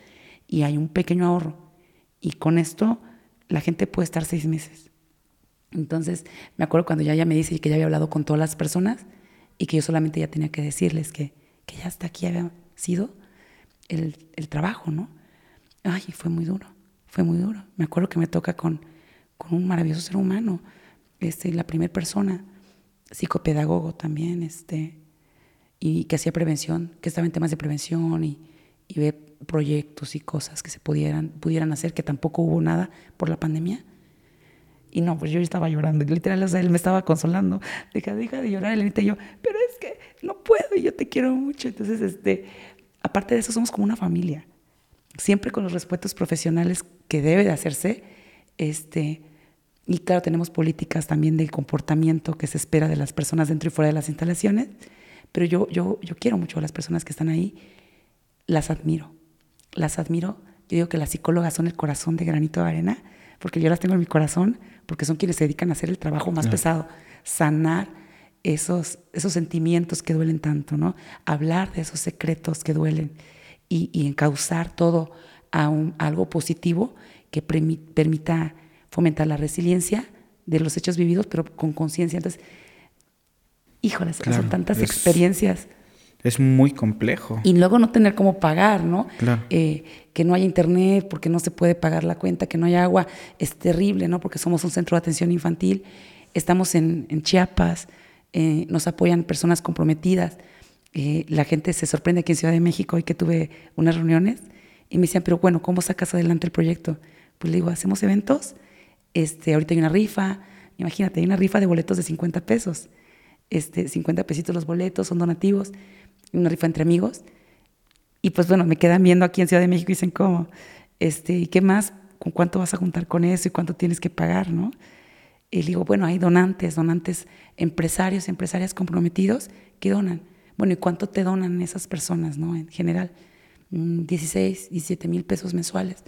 Speaker 2: y hay un pequeño ahorro. Y con esto la gente puede estar seis meses. Entonces, me acuerdo cuando ya ella me dice que ya había hablado con todas las personas y que yo solamente ya tenía que decirles que, que ya hasta aquí había sido el, el, trabajo, ¿no? Ay, fue muy duro, fue muy duro. Me acuerdo que me toca con, con un maravilloso ser humano, este, la primera persona, psicopedagogo también, este, y que hacía prevención, que estaba en temas de prevención y, y ve proyectos y cosas que se pudieran, pudieran hacer, que tampoco hubo nada por la pandemia. Y no, pues yo estaba llorando. Literal, él me estaba consolando. Deja, deja de llorar. Y yo, pero es que no puedo y yo te quiero mucho. Entonces, este, aparte de eso, somos como una familia. Siempre con los respetos profesionales que debe de hacerse. Este, y claro, tenemos políticas también de comportamiento que se espera de las personas dentro y fuera de las instalaciones. Pero yo, yo, yo quiero mucho a las personas que están ahí. Las admiro. Las admiro. Yo digo que las psicólogas son el corazón de granito de arena porque yo las tengo en mi corazón, porque son quienes se dedican a hacer el trabajo más pesado, sanar esos, esos sentimientos que duelen tanto, ¿no? Hablar de esos secretos que duelen y, y encauzar todo a, un, algo positivo que permita fomentar la resiliencia de los hechos vividos, pero con conciencia. Entonces, híjoles, son tantas experiencias
Speaker 1: es muy complejo.
Speaker 2: Y luego no tener cómo pagar, ¿no?
Speaker 1: Claro.
Speaker 2: Eh, que no haya internet porque no se puede pagar la cuenta, que no haya agua, es terrible, ¿no? Porque somos un centro de atención infantil, estamos en, Chiapas, eh, nos apoyan personas comprometidas. Eh, la gente se sorprende aquí en Ciudad de México hoy que tuve unas reuniones y me decían, pero bueno, ¿cómo sacas adelante el proyecto? Pues le digo, hacemos eventos, este, ahorita hay una rifa, imagínate, hay una rifa de boletos de 50 pesos, este, 50 pesitos los boletos, son donativos una rifa entre amigos. Y pues bueno, me quedan viendo aquí en Ciudad de México y dicen, ¿cómo? Este, ¿Y qué más? ¿Con cuánto vas a juntar con eso y cuánto tienes que pagar? ¿no? Y digo, bueno, hay donantes, donantes, empresarios, empresarias comprometidos que donan. Bueno, ¿y cuánto te donan esas personas, no? En general, 16, mm, 17 mil pesos mensuales.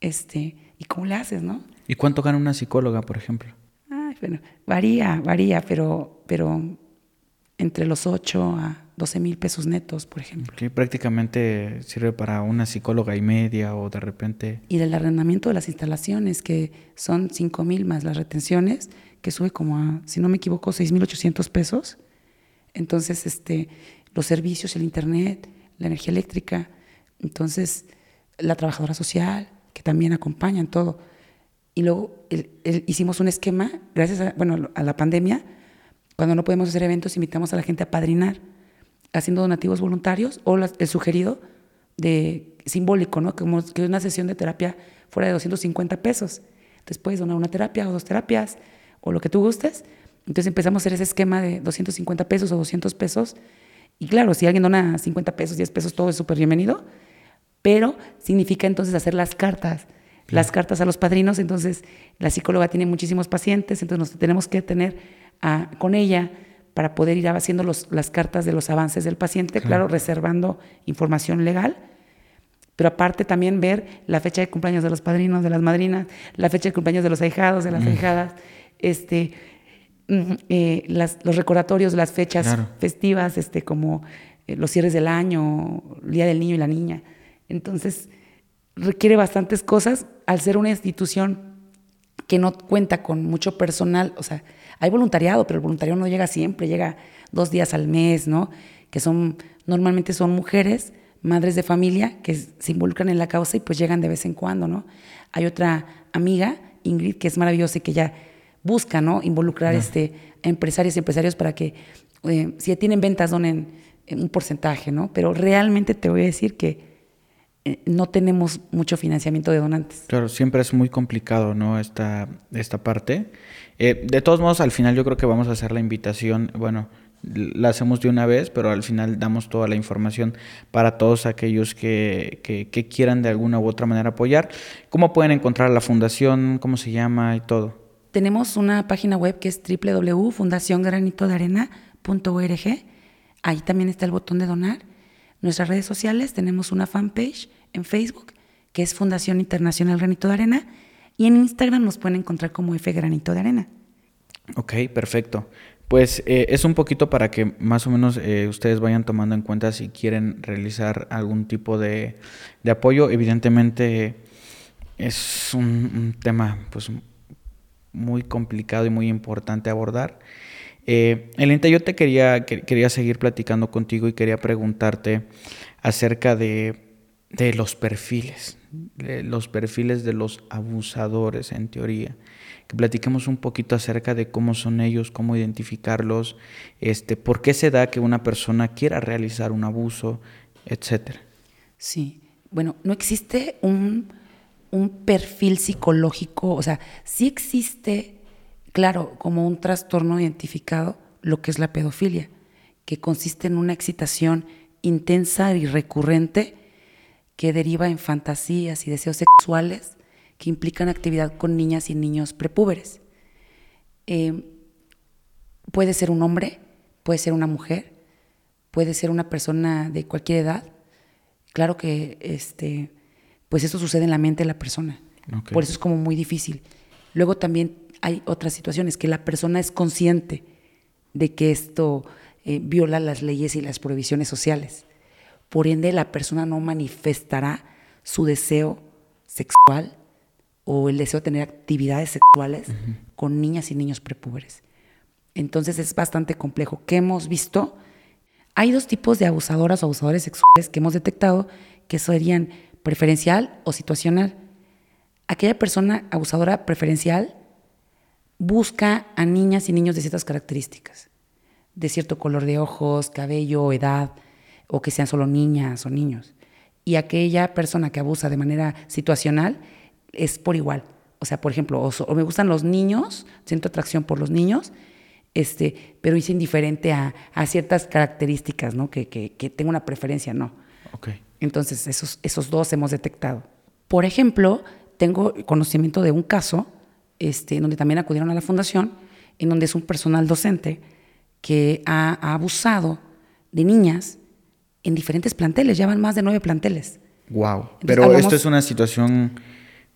Speaker 2: Este, ¿Y cómo le haces, no?
Speaker 1: ¿Y cuánto gana una psicóloga, por ejemplo?
Speaker 2: Ay, bueno, varía, varía, pero, pero entre los 8 a 12 mil pesos netos, por ejemplo.
Speaker 1: Que prácticamente sirve para una psicóloga y media o de repente...
Speaker 2: Y del arrendamiento de las instalaciones, que son 5 mil más las retenciones, que sube como a, si no me equivoco, 6 mil 800 pesos. Entonces, este, los servicios, el internet, la energía eléctrica, entonces la trabajadora social, que también acompaña en todo. Y luego hicimos un esquema, gracias a, bueno, a la pandemia, cuando no podemos hacer eventos, invitamos a la gente a padrinar haciendo donativos voluntarios o el sugerido de simbólico, ¿no? Como que una sesión de terapia fuera de 250 pesos. Entonces puedes donar una terapia o dos terapias o lo que tú gustes. Entonces empezamos a hacer ese esquema de 250 pesos o 200 pesos. Y claro, si alguien dona 50 pesos, 10 pesos, todo es súper bienvenido. Pero significa entonces hacer las cartas, las cartas a los padrinos. Entonces la psicóloga tiene muchísimos pacientes, entonces nos tenemos que tener con ella para poder ir haciendo las cartas de los avances del paciente, claro. reservando información legal, pero aparte también ver la fecha de cumpleaños de los padrinos, de las madrinas, la fecha de cumpleaños de los ahijados, de las mm. ahijadas, este, mm, eh, los recordatorios, las fechas festivas, este, como eh, los cierres del año, el Día del Niño y la Niña. Entonces, requiere bastantes cosas al ser una institución que no cuenta con mucho personal, o sea, hay voluntariado, pero el voluntariado no llega siempre, llega dos días al mes, ¿no? Que son, normalmente son mujeres, madres de familia, que se involucran en la causa y pues llegan de vez en cuando, ¿no? Hay otra amiga, Ingrid, que es maravillosa y que ya busca, ¿no? Involucrar este, a empresarios y empresarios para que, eh, si tienen ventas, donen un porcentaje, ¿no? Pero realmente te voy a decir que no tenemos mucho financiamiento de donantes.
Speaker 1: Claro, siempre es muy complicado, ¿no? Esta, esta parte. Eh, de todos modos, al final yo creo que vamos a hacer la invitación, bueno, la hacemos de una vez, pero al final damos toda la información para todos aquellos que, que, quieran de alguna u otra manera apoyar. ¿Cómo pueden encontrar la fundación? ¿Cómo se llama y todo?
Speaker 2: Tenemos una página web que es www.fundaciongranitodearena.org. Ahí también está el botón de donar Nuestras redes sociales tenemos una fanpage en Facebook que es Fundación Internacional Granito de Arena y en Instagram nos pueden encontrar como F Granito de Arena.
Speaker 1: Ok, perfecto. Pues eh, es un poquito para que más o menos eh, ustedes vayan tomando en cuenta si quieren realizar algún tipo de, apoyo. Evidentemente es un, un, tema pues muy complicado y muy importante abordar. Eh, Elenta, yo te quería, quería seguir platicando contigo y quería preguntarte acerca de, los perfiles, los perfiles de los abusadores en teoría. Que platiquemos un poquito acerca de cómo son ellos, cómo identificarlos, este, por qué se da que una persona quiera realizar un abuso, etcétera.
Speaker 2: Sí, bueno, no existe un, un perfil psicológico, o sea, sí existe claro, como un trastorno identificado, lo que es la pedofilia, que consiste en una excitación intensa y recurrente que deriva en fantasías y deseos sexuales que implican actividad con niñas y niños prepúberes. Eh, puede ser un hombre, puede ser una mujer, puede ser una persona de cualquier edad. Claro que este, pues eso sucede en la mente de la persona. Por eso es como muy difícil. Luego también hay otras situaciones que la persona es consciente de que esto eh, viola las leyes y las prohibiciones sociales. Por ende, la persona no manifestará su deseo sexual o el deseo de tener actividades sexuales con niñas y niños prepúberes. Entonces es bastante complejo. ¿Qué hemos visto? Hay dos tipos de abusadoras o abusadores sexuales que hemos detectado que serían preferencial o situacional. Aquella persona abusadora preferencial busca a niñas y niños de ciertas características, de cierto color de ojos, cabello, edad, o que sean solo niñas o niños. Y aquella persona que abusa de manera situacional es por igual. O sea, por ejemplo, o, me gustan los niños, siento atracción por los niños, este, pero es indiferente a, ciertas características, ¿no? Que, que, tengo una preferencia, no.
Speaker 1: Okay.
Speaker 2: Entonces, esos, esos dos hemos detectado. Por ejemplo, tengo conocimiento de un caso este, donde también acudieron a la fundación, en donde es un personal docente que ha, abusado de niñas en diferentes planteles, ya van más de nueve planteles.
Speaker 1: Wow. Pero esto es una situación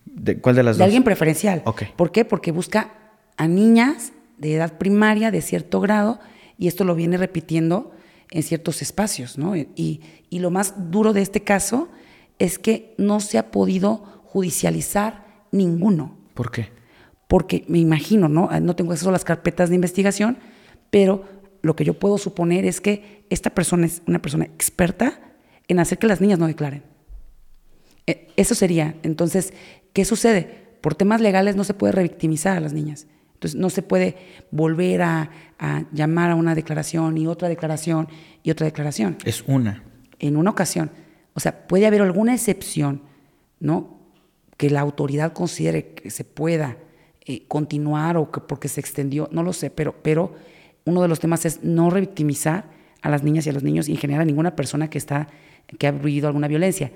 Speaker 1: de cuál de las dos?
Speaker 2: De alguien preferencial.
Speaker 1: Okay.
Speaker 2: ¿Por qué? Porque busca a niñas de edad primaria de cierto grado y esto lo viene repitiendo en ciertos espacios, ¿no? Y, y lo más duro de este caso es que no se ha podido judicializar ninguno.
Speaker 1: ¿Por qué?
Speaker 2: Porque me imagino, ¿no? Ah, no tengo acceso a las carpetas de investigación, pero lo que yo puedo suponer es que esta persona es una persona experta en hacer que las niñas no declaren. E, eso sería. Entonces, ¿qué sucede? Por temas legales no se puede revictimizar a las niñas. Entonces, no se puede volver a, a llamar a una declaración y otra declaración y otra declaración.
Speaker 1: Es una.
Speaker 2: En una ocasión. O sea, puede haber alguna excepción, ¿no? Que la autoridad considere que se pueda eh, continuar o que porque se extendió, no lo sé, pero, pero uno de los temas es no revictimizar a las niñas y a los niños y en general a ninguna persona que, está, que ha vivido alguna violencia.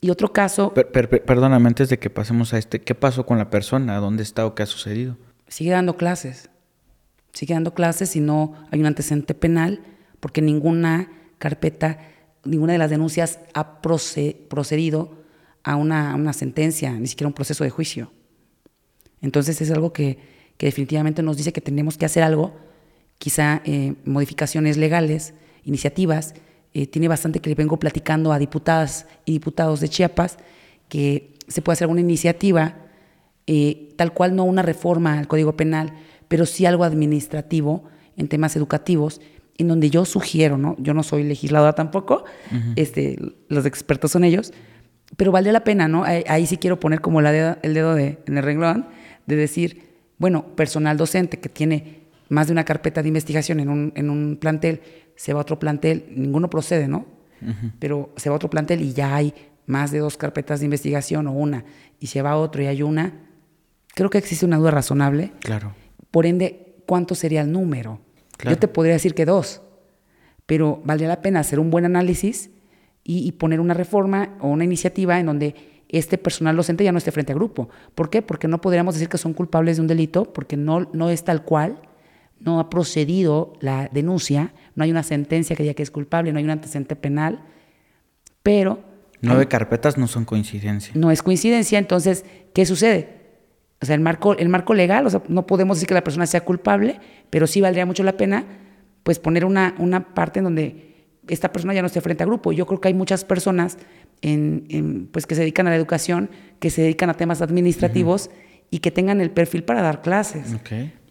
Speaker 2: Y otro caso...
Speaker 1: perdóname, antes de que pasemos a este, ¿qué pasó con la persona? ¿Dónde está o qué ha sucedido?
Speaker 2: Sigue dando clases. Sigue dando clases y no hay un antecedente penal porque ninguna carpeta, ninguna de las denuncias ha procedido a una, a una sentencia, ni siquiera un proceso de juicio. Entonces es algo que, definitivamente nos dice que tenemos que hacer algo, quizá eh, modificaciones legales, iniciativas. Eh, tiene bastante que le vengo platicando a diputadas y diputados de Chiapas que se puede hacer alguna iniciativa eh, tal cual no una reforma al Código Penal, pero sí algo administrativo en temas educativos, en donde yo sugiero, ¿no? Yo no soy legisladora tampoco, este, los expertos son ellos, pero vale la pena, ¿no? Ahí, sí quiero poner como la el dedo de, en el renglón de decir, bueno, personal docente que tiene más de una carpeta de investigación en un, en un plantel, se va a otro plantel, ninguno procede, ¿no? Pero se va a otro plantel y ya hay más de dos carpetas de investigación o una, y se va a otro y hay una, creo que existe una duda razonable.
Speaker 1: Claro.
Speaker 2: Por ende, ¿cuánto sería el número? Yo te podría decir que dos, pero valdría la pena hacer un buen análisis y, poner una reforma o una iniciativa en donde este personal docente ya no esté frente a grupo. ¿Por qué? Porque no podríamos decir que son culpables de un delito, porque no, no es tal cual, no ha procedido la denuncia, no hay una sentencia que diga que es culpable, no hay un antecedente penal, pero...
Speaker 1: Nueve carpetas no son coincidencia.
Speaker 2: No es coincidencia, entonces, ¿qué sucede? O sea, el marco, el marco legal, o sea, no podemos decir que la persona sea culpable, pero sí valdría mucho la pena pues poner una, una parte en donde esta persona ya no esté frente a grupo. Yo creo que hay muchas personas en, pues que se dedican a la educación, que se dedican a temas administrativos y que tengan el perfil para dar clases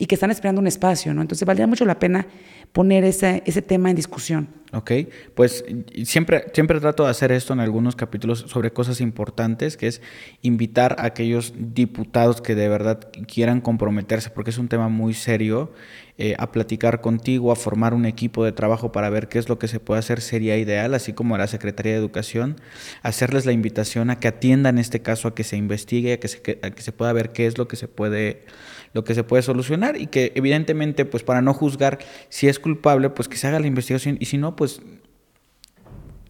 Speaker 2: y que están esperando un espacio, ¿no? Entonces valdría mucho la pena poner ese, ese tema en discusión.
Speaker 1: Ok, pues siempre, siempre trato de hacer esto en algunos capítulos sobre cosas importantes, que es invitar a aquellos diputados que de verdad quieran comprometerse, porque es un tema muy serio eh, a platicar contigo, a formar un equipo de trabajo para ver qué es lo que se puede hacer sería ideal, así como la Secretaría de Educación, hacerles la invitación a que atiendan este caso, a que se investigue, a que se, a que se pueda ver qué es lo que se puede lo que se puede solucionar y que evidentemente pues para no juzgar si es culpable pues que se haga la investigación. Y si no pues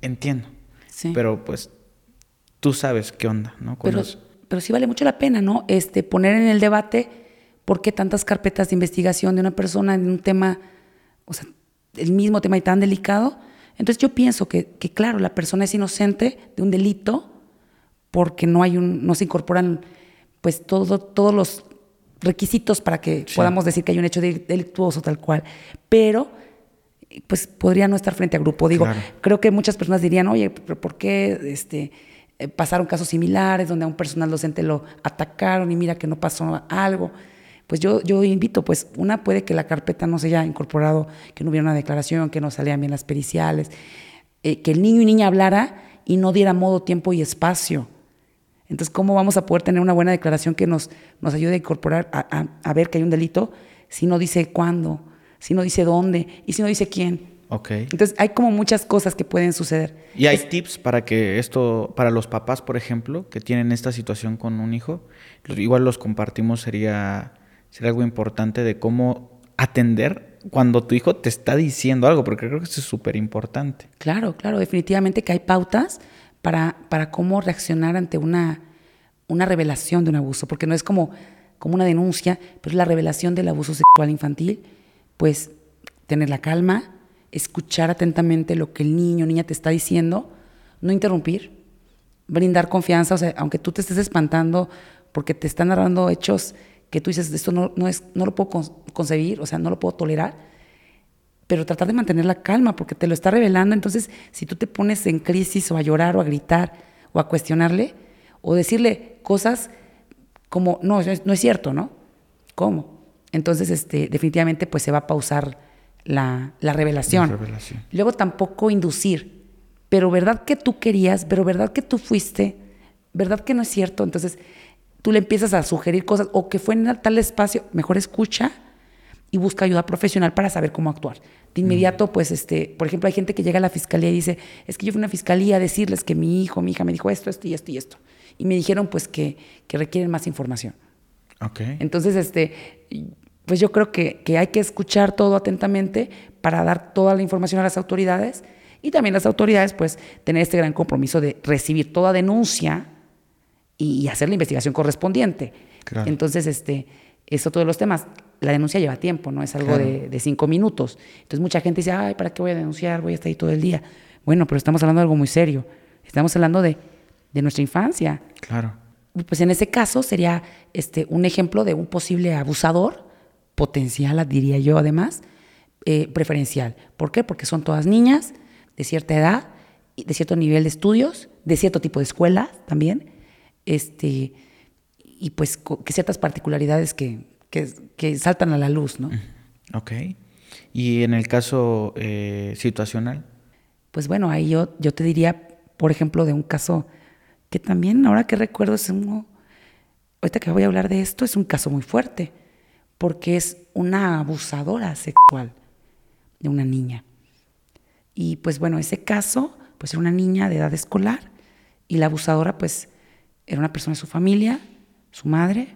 Speaker 1: entiendo. Pero pues tú sabes qué onda no
Speaker 2: pero, pero sí vale mucho la pena no este poner en el debate ¿Por qué tantas carpetas de investigación de una persona en un tema, o sea, el mismo tema y tan delicado? Entonces yo pienso que, claro, la persona es inocente de un delito porque no hay un, no se incorporan pues todo, todos los requisitos para que podamos decir que hay un hecho delictuoso tal cual. Pero pues podría no estar frente a grupo. Digo, creo que muchas personas dirían, oye, pero ¿por qué este, eh, pasaron casos similares donde a un personal docente lo atacaron y mira que no pasó algo? pues yo, yo invito, pues una puede que la carpeta no se haya incorporado, que no hubiera una declaración, que no salían bien las periciales, eh, que el niño y niña hablara y no diera modo, tiempo y espacio. Entonces, ¿cómo vamos a poder tener una buena declaración que nos, nos ayude a incorporar, a, ver que hay un delito, si no dice cuándo, si no dice dónde y si no dice quién?
Speaker 1: Ok.
Speaker 2: Entonces, hay como muchas cosas que pueden suceder.
Speaker 1: ¿Y hay tips para que esto, para los papás, por ejemplo, que tienen esta situación con un hijo? Igual los compartimos, sería sería algo importante de cómo atender cuando tu hijo te está diciendo algo, porque creo que eso es súper importante.
Speaker 2: Claro, claro, definitivamente que hay pautas para, para cómo reaccionar ante una, una revelación de un abuso, porque no es como, como una denuncia, pero es la revelación del abuso sexual infantil, pues tener la calma, escuchar atentamente lo que el niño o niña te está diciendo, no interrumpir, brindar confianza, o sea, aunque tú te estés espantando porque te están narrando hechos que tú dices, esto no, no, es, no lo puedo concebir, o sea, no lo puedo tolerar, pero tratar de mantener la calma porque te lo está revelando. Entonces, si tú te pones en crisis o a llorar o a gritar o a cuestionarle o decirle cosas como, no, no es cierto, ¿no? ¿Cómo? Entonces, este, definitivamente, pues se va a pausar la, la revelación. La revelación. Luego tampoco inducir, pero verdad que tú querías, pero verdad que tú fuiste, verdad que no es cierto. Entonces, tú le empiezas a sugerir cosas o que fue en tal espacio, mejor escucha y busca ayuda profesional para saber cómo actuar. De inmediato, pues, este, por ejemplo, hay gente que llega a la fiscalía y dice, es que yo fui a una fiscalía a decirles que mi hijo, mi hija me dijo esto, esto y esto y esto. Y me dijeron, pues, que, que requieren más información.
Speaker 1: Okay.
Speaker 2: Entonces, este, pues yo creo que, que hay que escuchar todo atentamente para dar toda la información a las autoridades y también las autoridades, pues, tener este gran compromiso de recibir toda denuncia y, hacer la investigación correspondiente. Entonces, este, es otro de los temas. La denuncia lleva tiempo, no es algo de, cinco minutos. Entonces, mucha gente dice, ay, ¿para qué voy a denunciar? Voy a estar ahí todo el día. Bueno, pero estamos hablando de algo muy serio. Estamos hablando de, de nuestra infancia.
Speaker 1: Claro.
Speaker 2: Pues en ese caso sería este, un ejemplo de un posible abusador, potencial, diría yo además, eh, preferencial. ¿Por qué? Porque son todas niñas de cierta edad, de cierto nivel de estudios, de cierto tipo de escuela también, este, y pues que ciertas particularidades que, que, saltan a la luz, ¿no?
Speaker 1: Ok. ¿Y en el caso eh, situacional?
Speaker 2: Pues bueno, ahí yo, yo te diría, por ejemplo, de un caso que también, ahora que recuerdo, es un, ahorita que voy a hablar de esto, es un caso muy fuerte, porque es una abusadora sexual de una niña. Y pues bueno, ese caso, pues era una niña de edad escolar y la abusadora pues era una persona de su familia, su madre,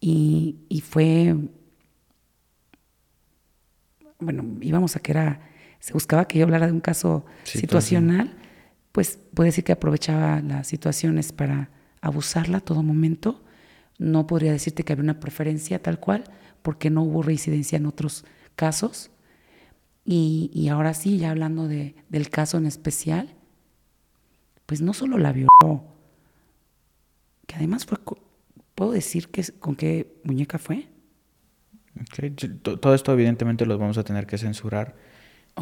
Speaker 2: y, fue, bueno, íbamos a que era, se buscaba que yo hablara de un caso situacional, pues puede decir que aprovechaba las situaciones para abusarla a todo momento. No podría decirte que había una preferencia tal cual, porque no hubo reincidencia en otros casos. Y, ahora sí, ya hablando de, del caso en especial, pues no solo la violó, que además fue, ¿puedo decir que, con qué muñeca fue?
Speaker 1: Todo esto evidentemente lo vamos a tener que censurar,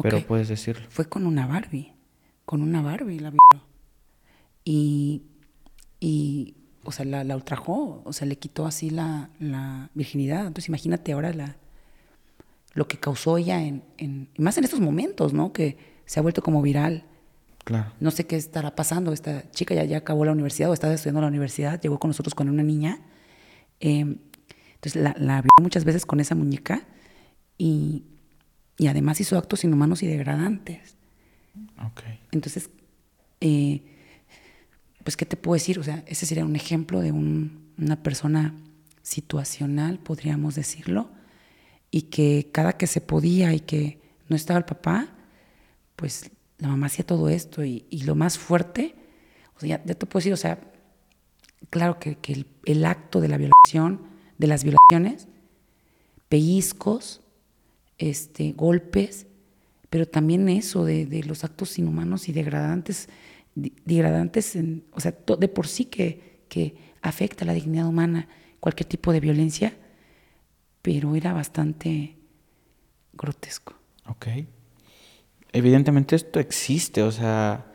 Speaker 1: pero puedes decirlo.
Speaker 2: Fue con una Barbie, con una Barbie la violó. Y, y o sea, la, la, ultrajó, o sea, le quitó así la, la virginidad. Entonces imagínate ahora la, lo que causó ella en, en, más en estos momentos, ¿no? Que se ha vuelto como viral.
Speaker 1: Claro.
Speaker 2: No sé qué estará pasando. Esta chica ya, ya acabó la universidad o estaba estudiando la universidad, llegó con nosotros con una niña. Em, entonces la, la muchas veces con esa muñeca y, y, además hizo actos inhumanos y degradantes.
Speaker 1: Okay.
Speaker 2: Entonces, eh, pues, ¿qué te puedo decir? O sea, ese sería un ejemplo de un, una persona situacional, podríamos decirlo, y que cada que se podía y que no estaba el papá, pues mamá hacía todo esto y, lo más fuerte, o sea, ya, te puedo decir, o sea, claro que, el, acto de la violación, de las violaciones, pellizcos, este, golpes, pero también eso de, los actos inhumanos y degradantes, degradantes, o sea, de por sí que, que afecta la dignidad humana, cualquier tipo de violencia, pero era bastante grotesco.
Speaker 1: Ok. Evidentemente esto existe, o sea,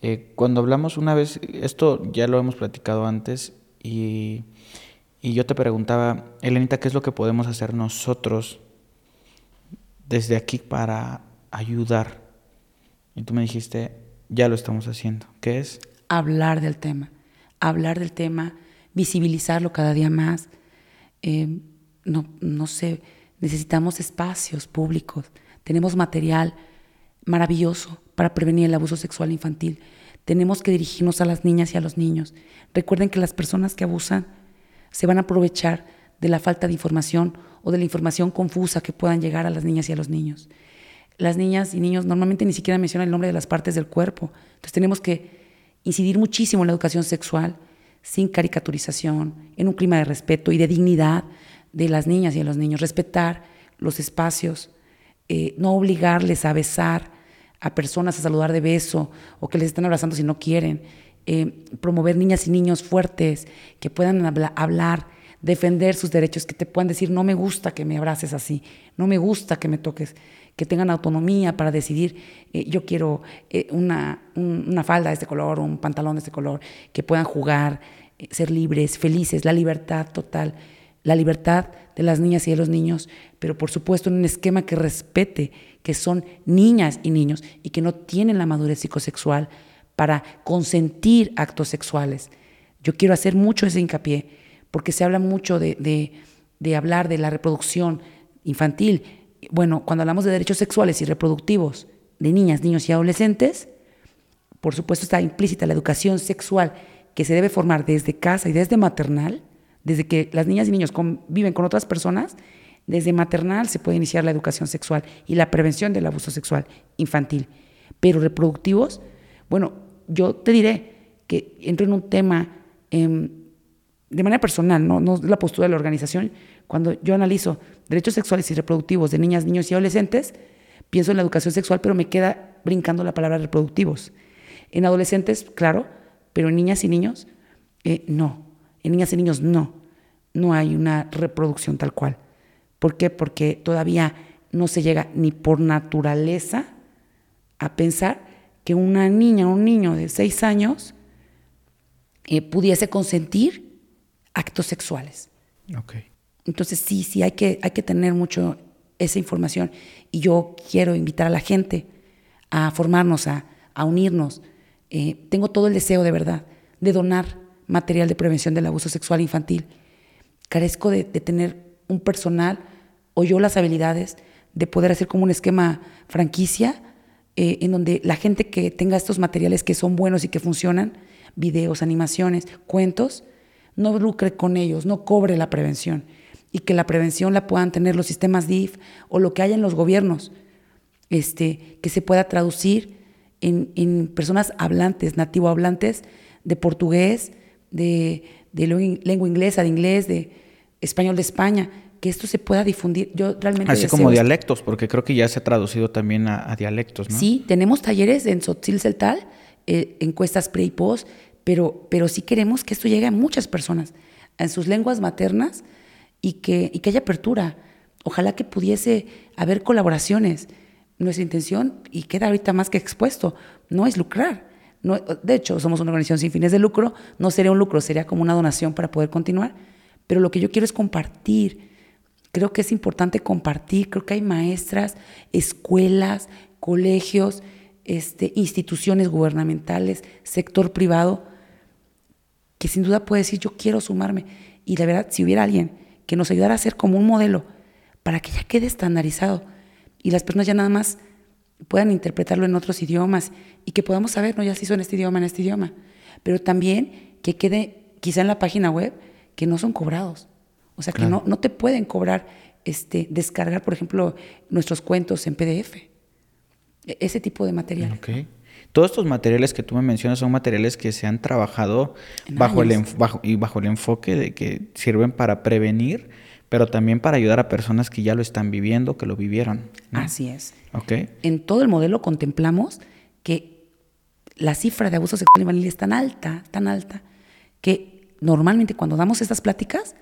Speaker 1: eh, cuando hablamos una vez, esto ya lo hemos platicado antes y, y yo te preguntaba, Elenita, ¿qué es lo que podemos hacer nosotros desde aquí para ayudar? Y tú me dijiste, ya lo estamos haciendo. ¿Qué es?
Speaker 2: Hablar del tema, hablar del tema, visibilizarlo cada día más. Eh, no, no sé, necesitamos espacios públicos, tenemos material maravilloso para prevenir el abuso sexual infantil. Tenemos que dirigirnos a las niñas y a los niños. Recuerden que las personas que abusan se van a aprovechar de la falta de información o de la información confusa que puedan llegar a las niñas y a los niños. Las niñas y niños normalmente ni siquiera mencionan el nombre de las partes del cuerpo. Entonces tenemos que incidir muchísimo en la educación sexual, sin caricaturización, en un clima de respeto y de dignidad, de las niñas y de los niños, respetar los espacios, eh, no obligarles a besar a personas, a saludar de beso o que les estén abrazando si no quieren, eh, promover niñas y niños fuertes que puedan hablar, defender sus derechos, que te puedan decir, no me gusta que me abraces así, no me gusta que me toques, que tengan autonomía para decidir, eh, yo quiero una, una falda de este color un pantalón de este color, que puedan jugar, ser libres, felices, la libertad total la libertad de las niñas y de los niños, pero por supuesto en un esquema que respete que son niñas y niños y que no tienen la madurez psicosexual para consentir actos sexuales. Yo quiero hacer mucho ese hincapié, porque se habla mucho de, de hablar de la reproducción infantil. Bueno, cuando hablamos de derechos sexuales y reproductivos de niñas, niños y adolescentes, por supuesto está implícita la educación sexual que se debe formar desde casa y desde maternal, desde que las niñas y niños conviven con otras personas, desde maternal se puede iniciar la educación sexual y la prevención del abuso sexual infantil. Pero reproductivos, bueno, yo te diré que entro en un tema em, de manera personal, no, no es la postura de la organización. Cuando yo analizo derechos sexuales y reproductivos de niñas, niños y adolescentes, pienso en la educación sexual, pero me queda brincando la palabra reproductivos. En adolescentes, claro, pero en niñas y niños, eh, no. En niñas y niños no, no hay una reproducción tal cual. ¿Por qué? Porque todavía no se llega ni por naturaleza a pensar que una niña o un niño de seis años eh, pudiese consentir actos sexuales.
Speaker 1: Ok.
Speaker 2: Entonces sí, sí, hay que, hay que tener mucho esa información. Y yo quiero invitar a la gente a formarnos, a, a unirnos. Eh, tengo todo el deseo de verdad de donar material de prevención del abuso sexual infantil. Carezco de, de tener un personal o yo las habilidades de poder hacer como un esquema franquicia eh, en donde la gente que tenga estos materiales que son buenos y que funcionan, videos, animaciones, cuentos, no lucre con ellos, no cobre la prevención. Y que la prevención la puedan tener los sistemas DIF o lo que haya en los gobiernos, este, que se pueda traducir en, en personas hablantes, nativo hablantes de portugués, de, de lengua inglesa, de inglés, de español de España, que esto se pueda difundir. Yo realmente
Speaker 1: Así como dialectos, porque creo que ya se ha traducido también a, a dialectos, ¿no?
Speaker 2: Sí, tenemos talleres en Sotzil Celtal, eh, encuestas pre y post, pero, pero sí queremos que esto llegue a muchas personas, en sus lenguas maternas y que, y que haya apertura. Ojalá que pudiese haber colaboraciones. Nuestra intención, y queda ahorita más que expuesto, no es lucrar. No, de hecho, somos una organización sin fines de lucro, no sería un lucro, sería como una donación para poder continuar. Pero lo que yo quiero es compartir. Creo que es importante compartir. Creo que hay maestras, escuelas, colegios, este, instituciones gubernamentales, sector privado, que sin duda puede decir, yo quiero sumarme. Y la verdad, si hubiera alguien que nos ayudara a hacer como un modelo para que ya quede estandarizado y las personas ya nada más puedan interpretarlo en otros idiomas y que podamos saber, no, ya se hizo en este idioma, en este idioma, pero también que quede quizá en la página web que no son cobrados. O sea,
Speaker 1: Claro.
Speaker 2: que no, no te pueden cobrar este, descargar, por ejemplo, nuestros cuentos en PDF. E- Ese tipo de material.
Speaker 1: Todos estos materiales que tú me mencionas son materiales que se han trabajado bajo el, bajo, y bajo el enfoque de que sirven para prevenir, pero también para ayudar a personas que ya lo están viviendo, que lo vivieron. ¿no?
Speaker 2: Así es. En todo el modelo contemplamos que la cifra de abuso sexual infantil es tan alta, tan alta, que normalmente cuando damos estas pláticas,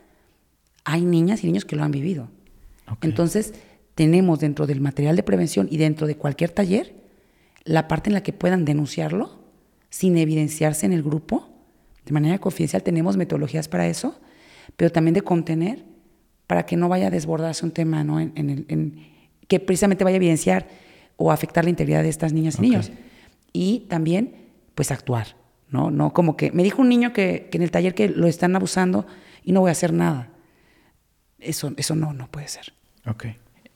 Speaker 2: hay niñas y niños que lo han vivido. Entonces, tenemos dentro del material de prevención y dentro de cualquier taller la parte en la que puedan denunciarlo sin evidenciarse en el grupo. De manera confidencial tenemos metodologías para eso, pero también de contener para que no vaya a desbordarse un tema, ¿no? En, en el- en- que precisamente vaya a evidenciar o afectar la integridad de estas niñas y niños. Y también, pues, actuar, ¿no? No como que me dijo un niño que, en el taller que lo están abusando y no voy a hacer nada. Eso, eso no, no puede ser.
Speaker 1: Ok.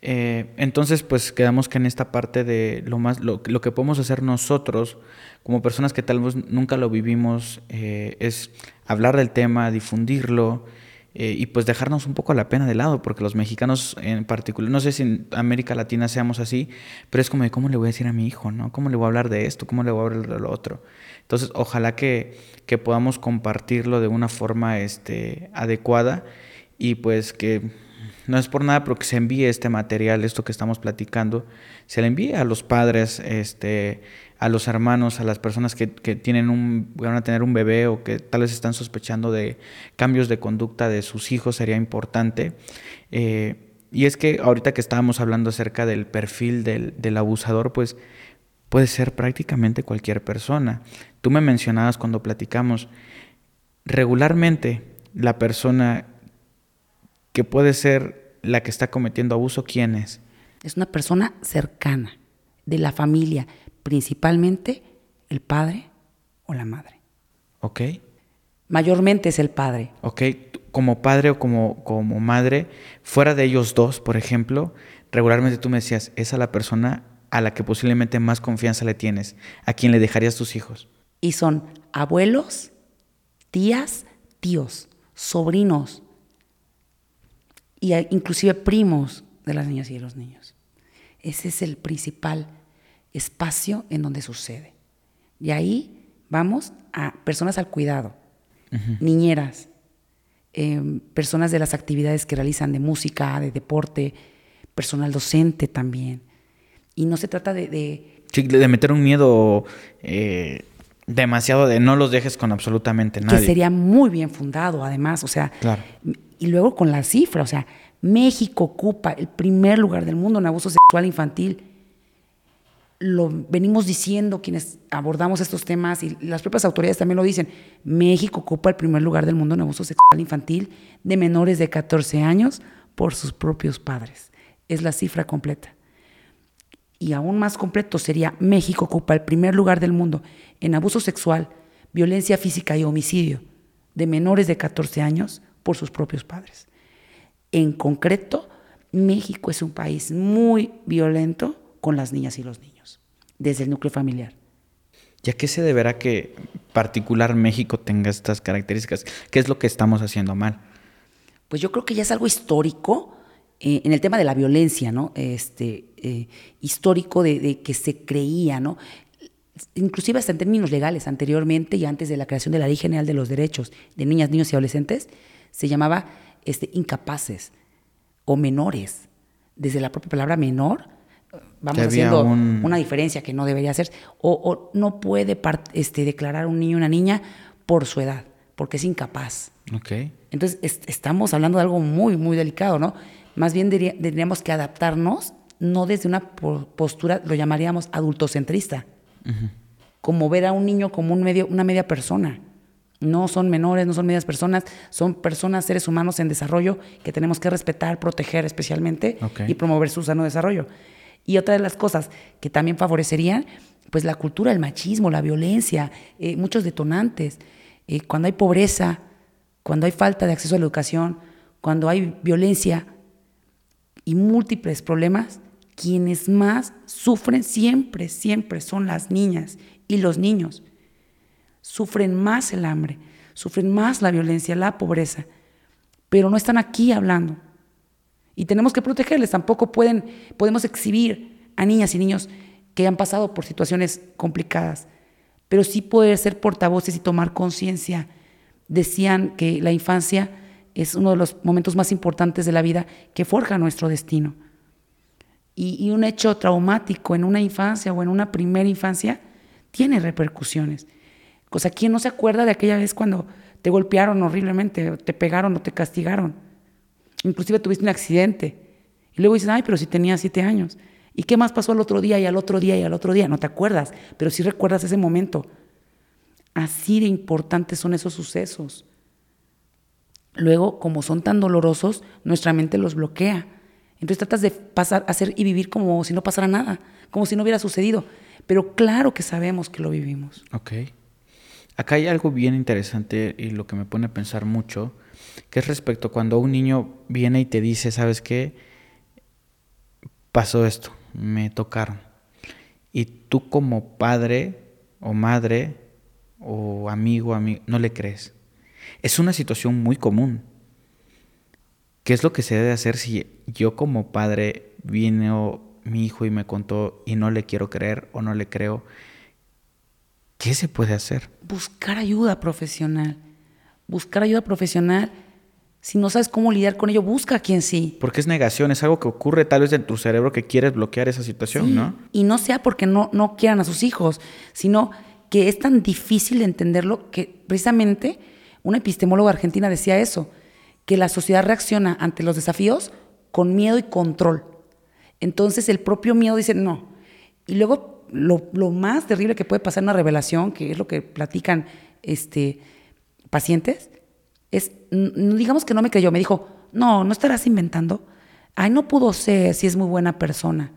Speaker 1: Eh, entonces, pues quedamos que en esta parte de lo más, lo, lo que podemos hacer nosotros, como personas que tal vez nunca lo vivimos, eh, es hablar del tema, difundirlo eh, y pues dejarnos un poco la pena de lado, porque los mexicanos en particular, no sé si en América Latina seamos así, pero es como de cómo le voy a decir a mi hijo, ¿no? ¿Cómo le voy a hablar de esto? ¿Cómo le voy a hablar de lo otro? Entonces, ojalá que, que podamos compartirlo de una forma este, adecuada y pues que no es por nada, pero que se envíe este material, esto que estamos platicando, se le envíe a los padres, este, a los hermanos, a las personas que, que tienen un, van a tener un bebé o que tal vez están sospechando de cambios de conducta de sus hijos, sería importante. Eh, y es que ahorita que estábamos hablando acerca del perfil del, del abusador, pues puede ser prácticamente cualquier persona. Tú me mencionabas cuando platicamos, regularmente la persona que puede ser la que está cometiendo abuso, ¿quién es?
Speaker 2: Es una persona cercana, de la familia, principalmente el padre o la madre.
Speaker 1: ¿Ok?
Speaker 2: Mayormente es el padre.
Speaker 1: ¿Ok? Como padre o como, como madre, fuera de ellos dos, por ejemplo, regularmente tú me decías, esa es la persona a la que posiblemente más confianza le tienes, a quien le dejarías tus hijos.
Speaker 2: Y son abuelos, tías, tíos, sobrinos y inclusive primos de las niñas y de los niños. Ese es el principal espacio en donde sucede. Y ahí vamos a personas al cuidado, niñeras, em, personas de las actividades que realizan de música, de deporte, personal docente también. Y no se trata de- de
Speaker 1: Sí, de meter un miedo eh, demasiado de no los dejes con absolutamente nadie.
Speaker 2: que sería muy bien fundado, además, o sea,
Speaker 1: Claro.
Speaker 2: y luego con la cifra, o sea, México ocupa el primer lugar del mundo en abuso sexual infantil. lo venimos diciendo quienes abordamos estos temas y las propias autoridades también lo dicen. México ocupa el primer lugar del mundo en abuso sexual infantil de menores de 14 años por sus propios padres. Es la cifra completa. Y aún más completo sería México ocupa el primer lugar del mundo en abuso sexual, violencia física y homicidio de menores de 14 años por sus propios padres. En concreto, México es un país muy violento con las niñas y los niños, desde el núcleo familiar.
Speaker 1: ¿Y a qué se deberá que particular México tenga estas características? ¿Qué es lo que estamos haciendo mal?
Speaker 2: Pues yo creo que ya es algo histórico eh, en el tema de la violencia, ¿no? Este, eh, histórico de, de, que se creía, ¿no? Inclusive hasta en términos legales, anteriormente y antes de la creación de la Ley General de los Derechos de Niñas, Niños y Adolescentes, se llamaba este, incapaces o menores. Desde la propia palabra menor, vamos haciendo un... una diferencia que no debería ser, o, o no puede este, declarar un niño o una niña por su edad, porque es incapaz.
Speaker 1: Okay.
Speaker 2: Entonces, es, estamos hablando de algo muy, muy delicado, ¿no? Más bien diría, tendríamos que adaptarnos, no desde una postura, lo llamaríamos adultocentrista, uh -huh. como ver a un niño como un medio, una media persona. No son menores, no son medias personas, son personas, seres humanos en desarrollo que tenemos que respetar, proteger especialmente
Speaker 1: okay.
Speaker 2: y promover su sano desarrollo. Y otra de las cosas que también favorecerían, pues la cultura, el machismo, la violencia, eh, muchos detonantes. Eh, cuando hay pobreza, cuando hay falta de acceso a la educación, cuando hay violencia y múltiples problemas, quienes más sufren siempre, siempre son las niñas y los niños. Sufren más el hambre, sufren más la violencia, la pobreza, pero no están aquí hablando. Y tenemos que protegerles. Tampoco pueden, podemos exhibir a niñas y niños que han pasado por situaciones complicadas, pero sí poder ser portavoces y tomar conciencia. Decían que la infancia es uno de los momentos más importantes de la vida que forja nuestro destino. Y, un hecho traumático en una infancia o en una primera infancia tiene repercusiones. O sea, ¿quién no se acuerda de aquella vez cuando te golpearon horriblemente, te pegaron o te castigaron? Inclusive tuviste un accidente. Y luego dices, ay, pero si tenía siete años. ¿Y qué más pasó al otro día y al otro día y al otro día? No te acuerdas, pero sí recuerdas ese momento. Así de importantes son esos sucesos. Luego, como son tan dolorosos, nuestra mente los bloquea. Entonces tratas de pasar, hacer y vivir como si no pasara nada, como si no hubiera sucedido. Pero claro que sabemos que lo vivimos.
Speaker 1: Ok. Acá hay algo bien interesante y lo que me pone a pensar mucho, que es respecto cuando un niño viene y te dice, ¿sabes qué? Pasó esto, me tocaron. Y tú como padre o madre o amigo, amigo, no le crees. Es una situación muy común. ¿Qué es lo que se debe hacer si yo como padre vino mi hijo y me contó y no le quiero creer o no le creo? ¿Qué se puede hacer?
Speaker 2: Buscar ayuda profesional. Buscar ayuda profesional. Si no sabes cómo lidiar con ello, busca a quien sí.
Speaker 1: Porque es negación, es algo que ocurre tal vez en tu cerebro que quieres bloquear esa situación,
Speaker 2: sí.
Speaker 1: ¿no?
Speaker 2: Y no sea porque no, no quieran a sus hijos, sino que es tan difícil de entenderlo que precisamente una epistemóloga argentina decía eso, que la sociedad reacciona ante los desafíos con miedo y control. Entonces el propio miedo dice no. Y luego lo, más terrible que puede pasar en una revelación, que es lo que platican este, pacientes, es, digamos que no me creyó, me dijo, no, no estarás inventando. Ay, no pudo ser si es muy buena persona.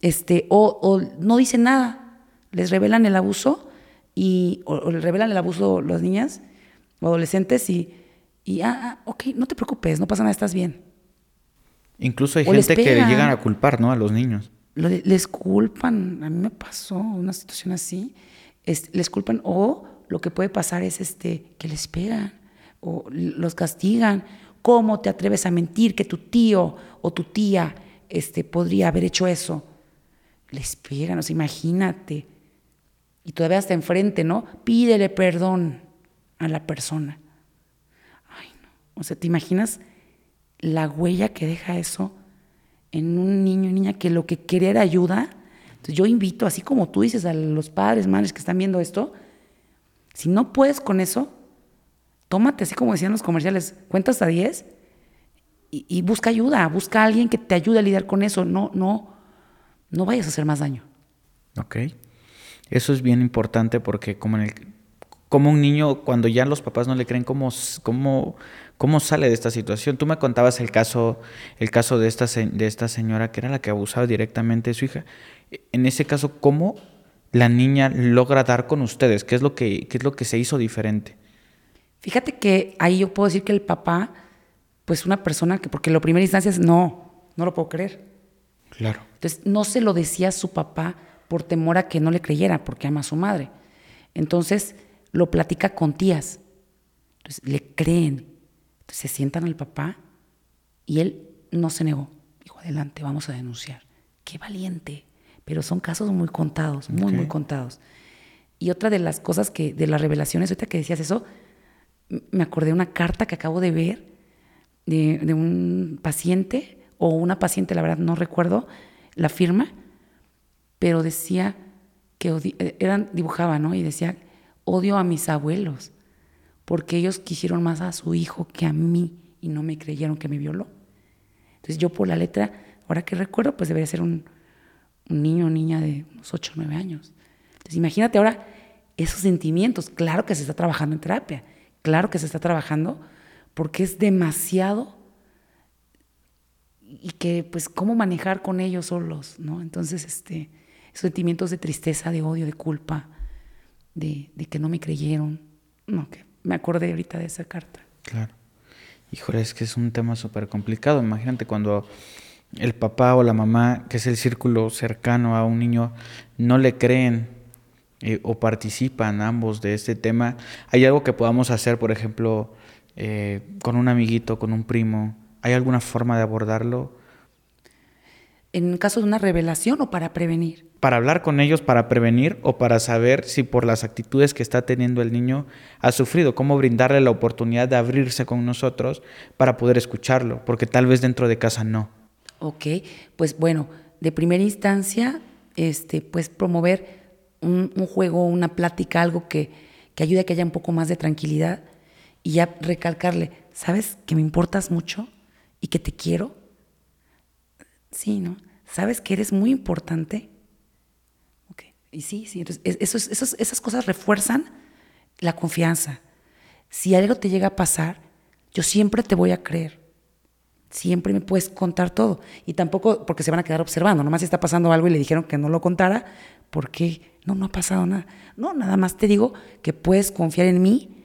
Speaker 2: Este, o, o no dice nada, les revelan el abuso y, o, o les revelan el abuso las niñas o adolescentes y, y ah, ah, ok, no te preocupes, no pasa nada, estás bien.
Speaker 1: Incluso hay o gente que llegan a culpar, ¿no? A los niños
Speaker 2: les culpan, a mí me pasó una situación así, es, les culpan o lo que puede pasar es este, que les pegan o los castigan. ¿Cómo te atreves a mentir que tu tío o tu tía este, podría haber hecho eso? Les pegan, o sea, imagínate. Y todavía hasta enfrente, ¿no? Pídele perdón a la persona. Ay, no. O sea, ¿te imaginas la huella que deja eso? en un niño y niña que lo que quería era ayuda. Entonces yo invito, así como tú dices a los padres, madres que están viendo esto, si no puedes con eso, tómate, así como decían los comerciales, cuentas a 10 y, busca ayuda, busca a alguien que te ayude a lidiar con eso. No, no, no vayas a hacer más daño.
Speaker 1: Ok. Eso es bien importante porque como en el como un niño cuando ya los papás no le creen cómo, cómo, cómo sale de esta situación. Tú me contabas el caso el caso de esta de esta señora que era la que abusaba directamente de su hija. En ese caso, ¿cómo la niña logra dar con ustedes? ¿Qué es lo que qué es lo que se hizo diferente?
Speaker 2: Fíjate que ahí yo puedo decir que el papá pues una persona que porque la primera instancia es no, no lo puedo creer.
Speaker 1: Claro.
Speaker 2: Entonces, no se lo decía a su papá por temor a que no le creyera, porque ama a su madre. Entonces, lo platica con tías. Entonces, le creen. Entonces, se sientan al papá y él no se negó. Dijo, adelante, vamos a denunciar. Qué valiente. Pero son casos muy contados, muy, muy contados. Y otra de las cosas que, de las revelaciones, ahorita que decías eso, me acordé de una carta que acabo de ver de, de un paciente o una paciente, la verdad no recuerdo la firma, pero decía que eh, eran, dibujaba, ¿no? Y decía, odio a mis abuelos, porque ellos quisieron más a su hijo que a mí y no me creyeron que me violó. Entonces yo por la letra, ahora que recuerdo, pues debería ser un, niño o niña de unos 8 o 9 años. Entonces imagínate ahora esos sentimientos. Claro que se está trabajando en terapia, claro que se está trabajando porque es demasiado y que pues cómo manejar con ellos solos, ¿no? Entonces, este, sentimientos de tristeza, de odio, de culpa, de, que no me creyeron, no, que me acordé ahorita de esa carta.
Speaker 1: Claro. Híjole, es que es un tema súper complicado. Imagínate cuando el papá o la mamá, que es el círculo cercano a un niño, no le creen eh, o participan ambos de este tema. ¿Hay algo que podamos hacer, por ejemplo, eh, con un amiguito, con un primo? ¿Hay alguna forma de abordarlo?
Speaker 2: ¿En caso de una revelación o para prevenir?
Speaker 1: Para hablar con ellos, para prevenir o para saber si por las actitudes que está teniendo el niño ha sufrido, cómo brindarle la oportunidad de abrirse con nosotros para poder escucharlo, porque tal vez dentro de casa no.
Speaker 2: Ok, pues bueno, de primera instancia, este, pues promover un, juego, una plática, algo que, que ayude a que haya un poco más de tranquilidad y ya recalcarle, ¿sabes que me importas mucho? y que te quiero. Sí, ¿no? ¿Sabes que eres muy importante? Ok, y sí, sí, entonces esas cosas refuerzan la confianza. Si algo te llega a pasar, yo siempre te voy a creer. Siempre me puedes contar todo. Y tampoco porque se van a quedar observando. Nomás si está pasando algo y le dijeron que no lo contara, porque no, no ha pasado nada. No, nada más te digo que puedes confiar en mí.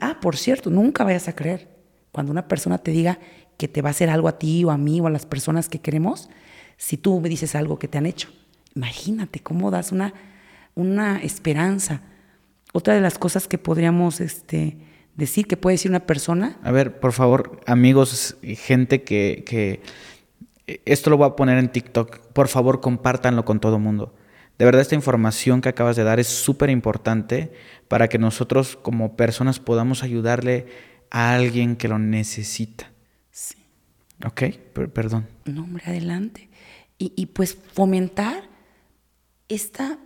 Speaker 2: Ah, por cierto, nunca vayas a creer. Cuando una persona te diga, que te va a hacer algo a ti o a mí o a las personas que queremos si tú me dices algo que te han hecho. Imagínate cómo das una, una esperanza. Otra de las cosas que podríamos este, decir que puede decir una persona.
Speaker 1: A ver, por favor, amigos, gente que, que esto lo voy a poner en TikTok, por favor compártanlo con todo mundo. De verdad, esta información que acabas de dar es súper importante para que nosotros como personas podamos ayudarle a alguien que lo necesita. Ok, perdón.
Speaker 2: No, hombre, adelante. Y, pues fomentar esta,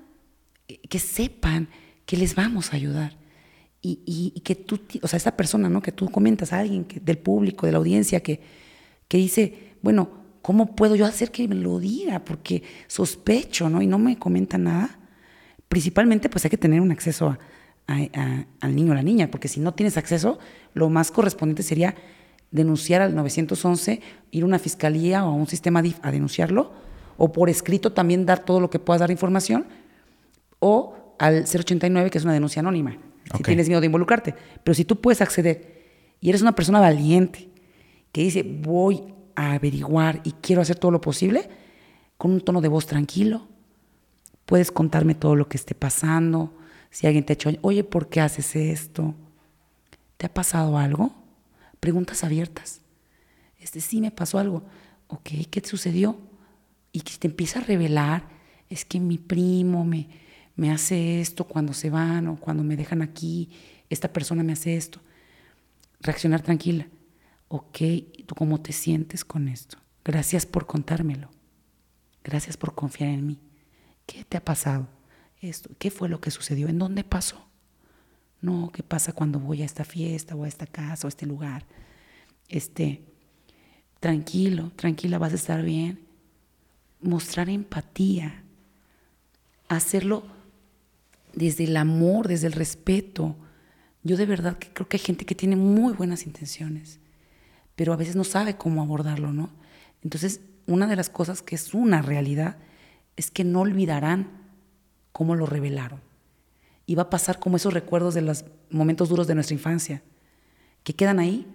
Speaker 2: que sepan que les vamos a ayudar. Y, que tú, o sea, esta persona, ¿no? Que tú comentas a alguien que, del público, de la audiencia, que, que dice, bueno, ¿cómo puedo yo hacer que me lo diga? Porque sospecho, ¿no? Y no me comenta nada. Principalmente, pues hay que tener un acceso al niño o la niña, porque si no tienes acceso, lo más correspondiente sería denunciar al 911, ir a una fiscalía o a un sistema a denunciarlo, o por escrito también dar todo lo que puedas dar información, o al 089, que es una denuncia anónima, si tienes miedo de involucrarte. Pero si tú puedes acceder y eres una persona valiente, que dice, voy a averiguar y quiero hacer todo lo posible, con un tono de voz tranquilo, puedes contarme todo lo que esté pasando, si alguien te ha hecho, oye, ¿por qué haces esto? ¿Te ha pasado algo? preguntas abiertas. Este, sí, me pasó algo. Ok, ¿qué te sucedió? Y que te empieza a revelar, es que mi primo me, me hace esto cuando se van o cuando me dejan aquí, esta persona me hace esto. Reaccionar tranquila. Ok, ¿tú cómo te sientes con esto? Gracias por contármelo. Gracias por confiar en mí. ¿Qué te ha pasado? Esto, ¿Qué fue lo que sucedió? ¿En dónde pasó? No, ¿qué pasa cuando voy a esta fiesta o a esta casa o a este lugar? Este, tranquilo, tranquila, vas a estar bien. Mostrar empatía. hacerlo desde el amor, desde el respeto. Yo de verdad que creo que hay gente que tiene muy buenas intenciones, pero a veces no sabe cómo abordarlo, ¿no? Entonces, una de las cosas que es una realidad es que no olvidarán cómo lo revelaron. Y va a pasar como esos recuerdos de los momentos duros de nuestra infancia, que quedan ahí,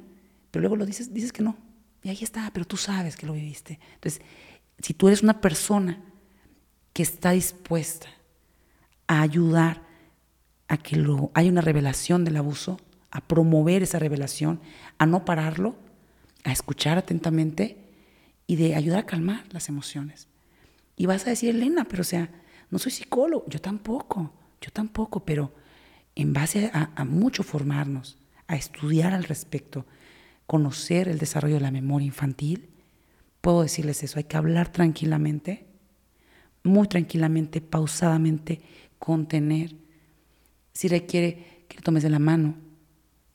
Speaker 2: pero luego lo dices, dices que no. Y ahí está, pero tú sabes que lo viviste. Entonces, si tú eres una persona que está dispuesta a ayudar a que lo, haya una revelación del abuso, a promover esa revelación, a no pararlo, a escuchar atentamente y de ayudar a calmar las emociones. Y vas a decir, Elena, pero o sea, no soy psicólogo, yo tampoco, yo tampoco, pero en base a, mucho formarnos, a estudiar al respecto, conocer el desarrollo de la memoria infantil, puedo decirles eso, hay que hablar tranquilamente, muy tranquilamente, pausadamente, contener. Si requiere que le tomes de la mano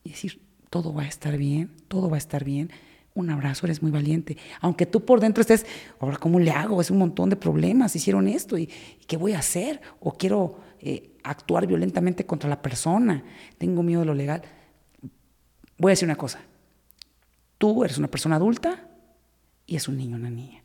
Speaker 2: y decir, todo va a estar bien, todo va a estar bien. Un abrazo, eres muy valiente. Aunque tú por dentro estés, ahora, ¿cómo le hago? Es un montón de problemas, hicieron esto, ¿y, qué voy a hacer? O quiero eh, actuar violentamente contra la persona, tengo miedo de lo legal. Voy a decir una cosa, tú eres una persona adulta y es un niño, una niña.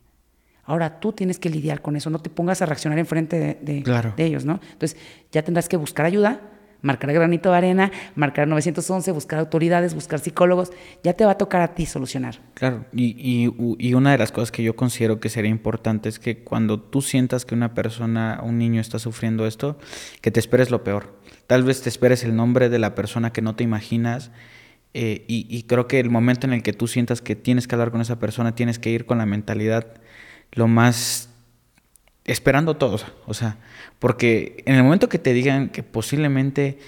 Speaker 2: Ahora tú tienes que lidiar con eso, no te pongas a reaccionar enfrente de, de, de ellos, ¿no? Entonces ya tendrás que buscar ayuda, marcar granito de arena, marcar 911, buscar autoridades, buscar psicólogos, ya te va a tocar a ti solucionar.
Speaker 1: Claro, y, y, una de las cosas que yo considero que sería importante es que cuando tú sientas que una persona, un niño está sufriendo esto, que te esperes lo peor. Tal vez te esperes el nombre de la persona que no te imaginas. Eh, y, y creo que el momento en el que tú sientas que tienes que hablar con esa persona, tienes que ir con la mentalidad lo más esperando todo, o sea, porque en el momento que te digan que posiblemente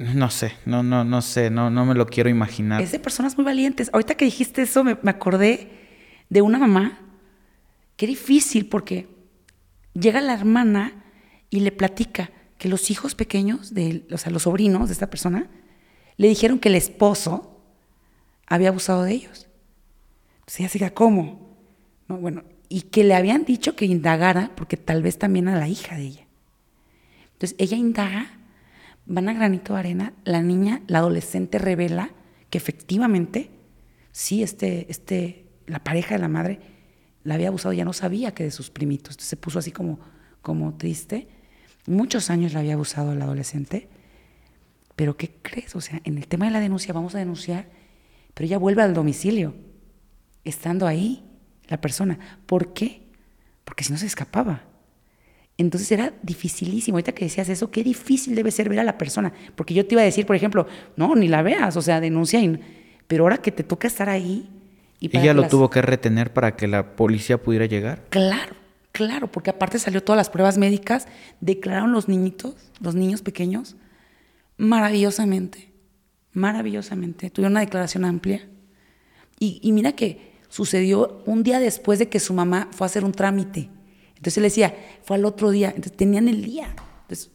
Speaker 1: no sé, no, no, no sé, no, no me lo quiero imaginar.
Speaker 2: Es de personas muy valientes. Ahorita que dijiste eso, me, acordé de una mamá. Qué difícil, porque llega la hermana y le platica que los hijos pequeños, de, o sea, los sobrinos de esta persona, le dijeron que el esposo había abusado de ellos. Entonces ella se queda, ¿cómo? Bueno, y que le habían dicho que indagara, porque tal vez también a la hija de ella. Entonces ella indaga, van a granito de arena, la niña, la adolescente revela que efectivamente, sí, este, este, la pareja de la madre la había abusado, ya no sabía que de sus primitos. Entonces se puso así como, como triste. Muchos años la había abusado la adolescente. Pero ¿qué crees? O sea, en el tema de la denuncia vamos a denunciar, pero ella vuelve al domicilio, estando ahí la persona. ¿Por qué? Porque si no se escapaba. Entonces era dificilísimo. Ahorita que decías eso, qué difícil debe ser ver a la persona. Porque yo te iba a decir, por ejemplo, no, ni la veas, o sea, denuncia. Pero ahora que te toca estar ahí.
Speaker 1: Y ¿Ella lo tuvo que retener para que la policía pudiera llegar?
Speaker 2: Claro, claro, porque aparte salió todas las pruebas médicas, declararon los niñitos, los niños pequeños, maravillosamente, maravillosamente. Tuvieron una declaración amplia. y mira que sucedió un día después de que su mamá fue a hacer un trámite. Entonces él decía, fue al otro día. Entonces tenían el día. Entonces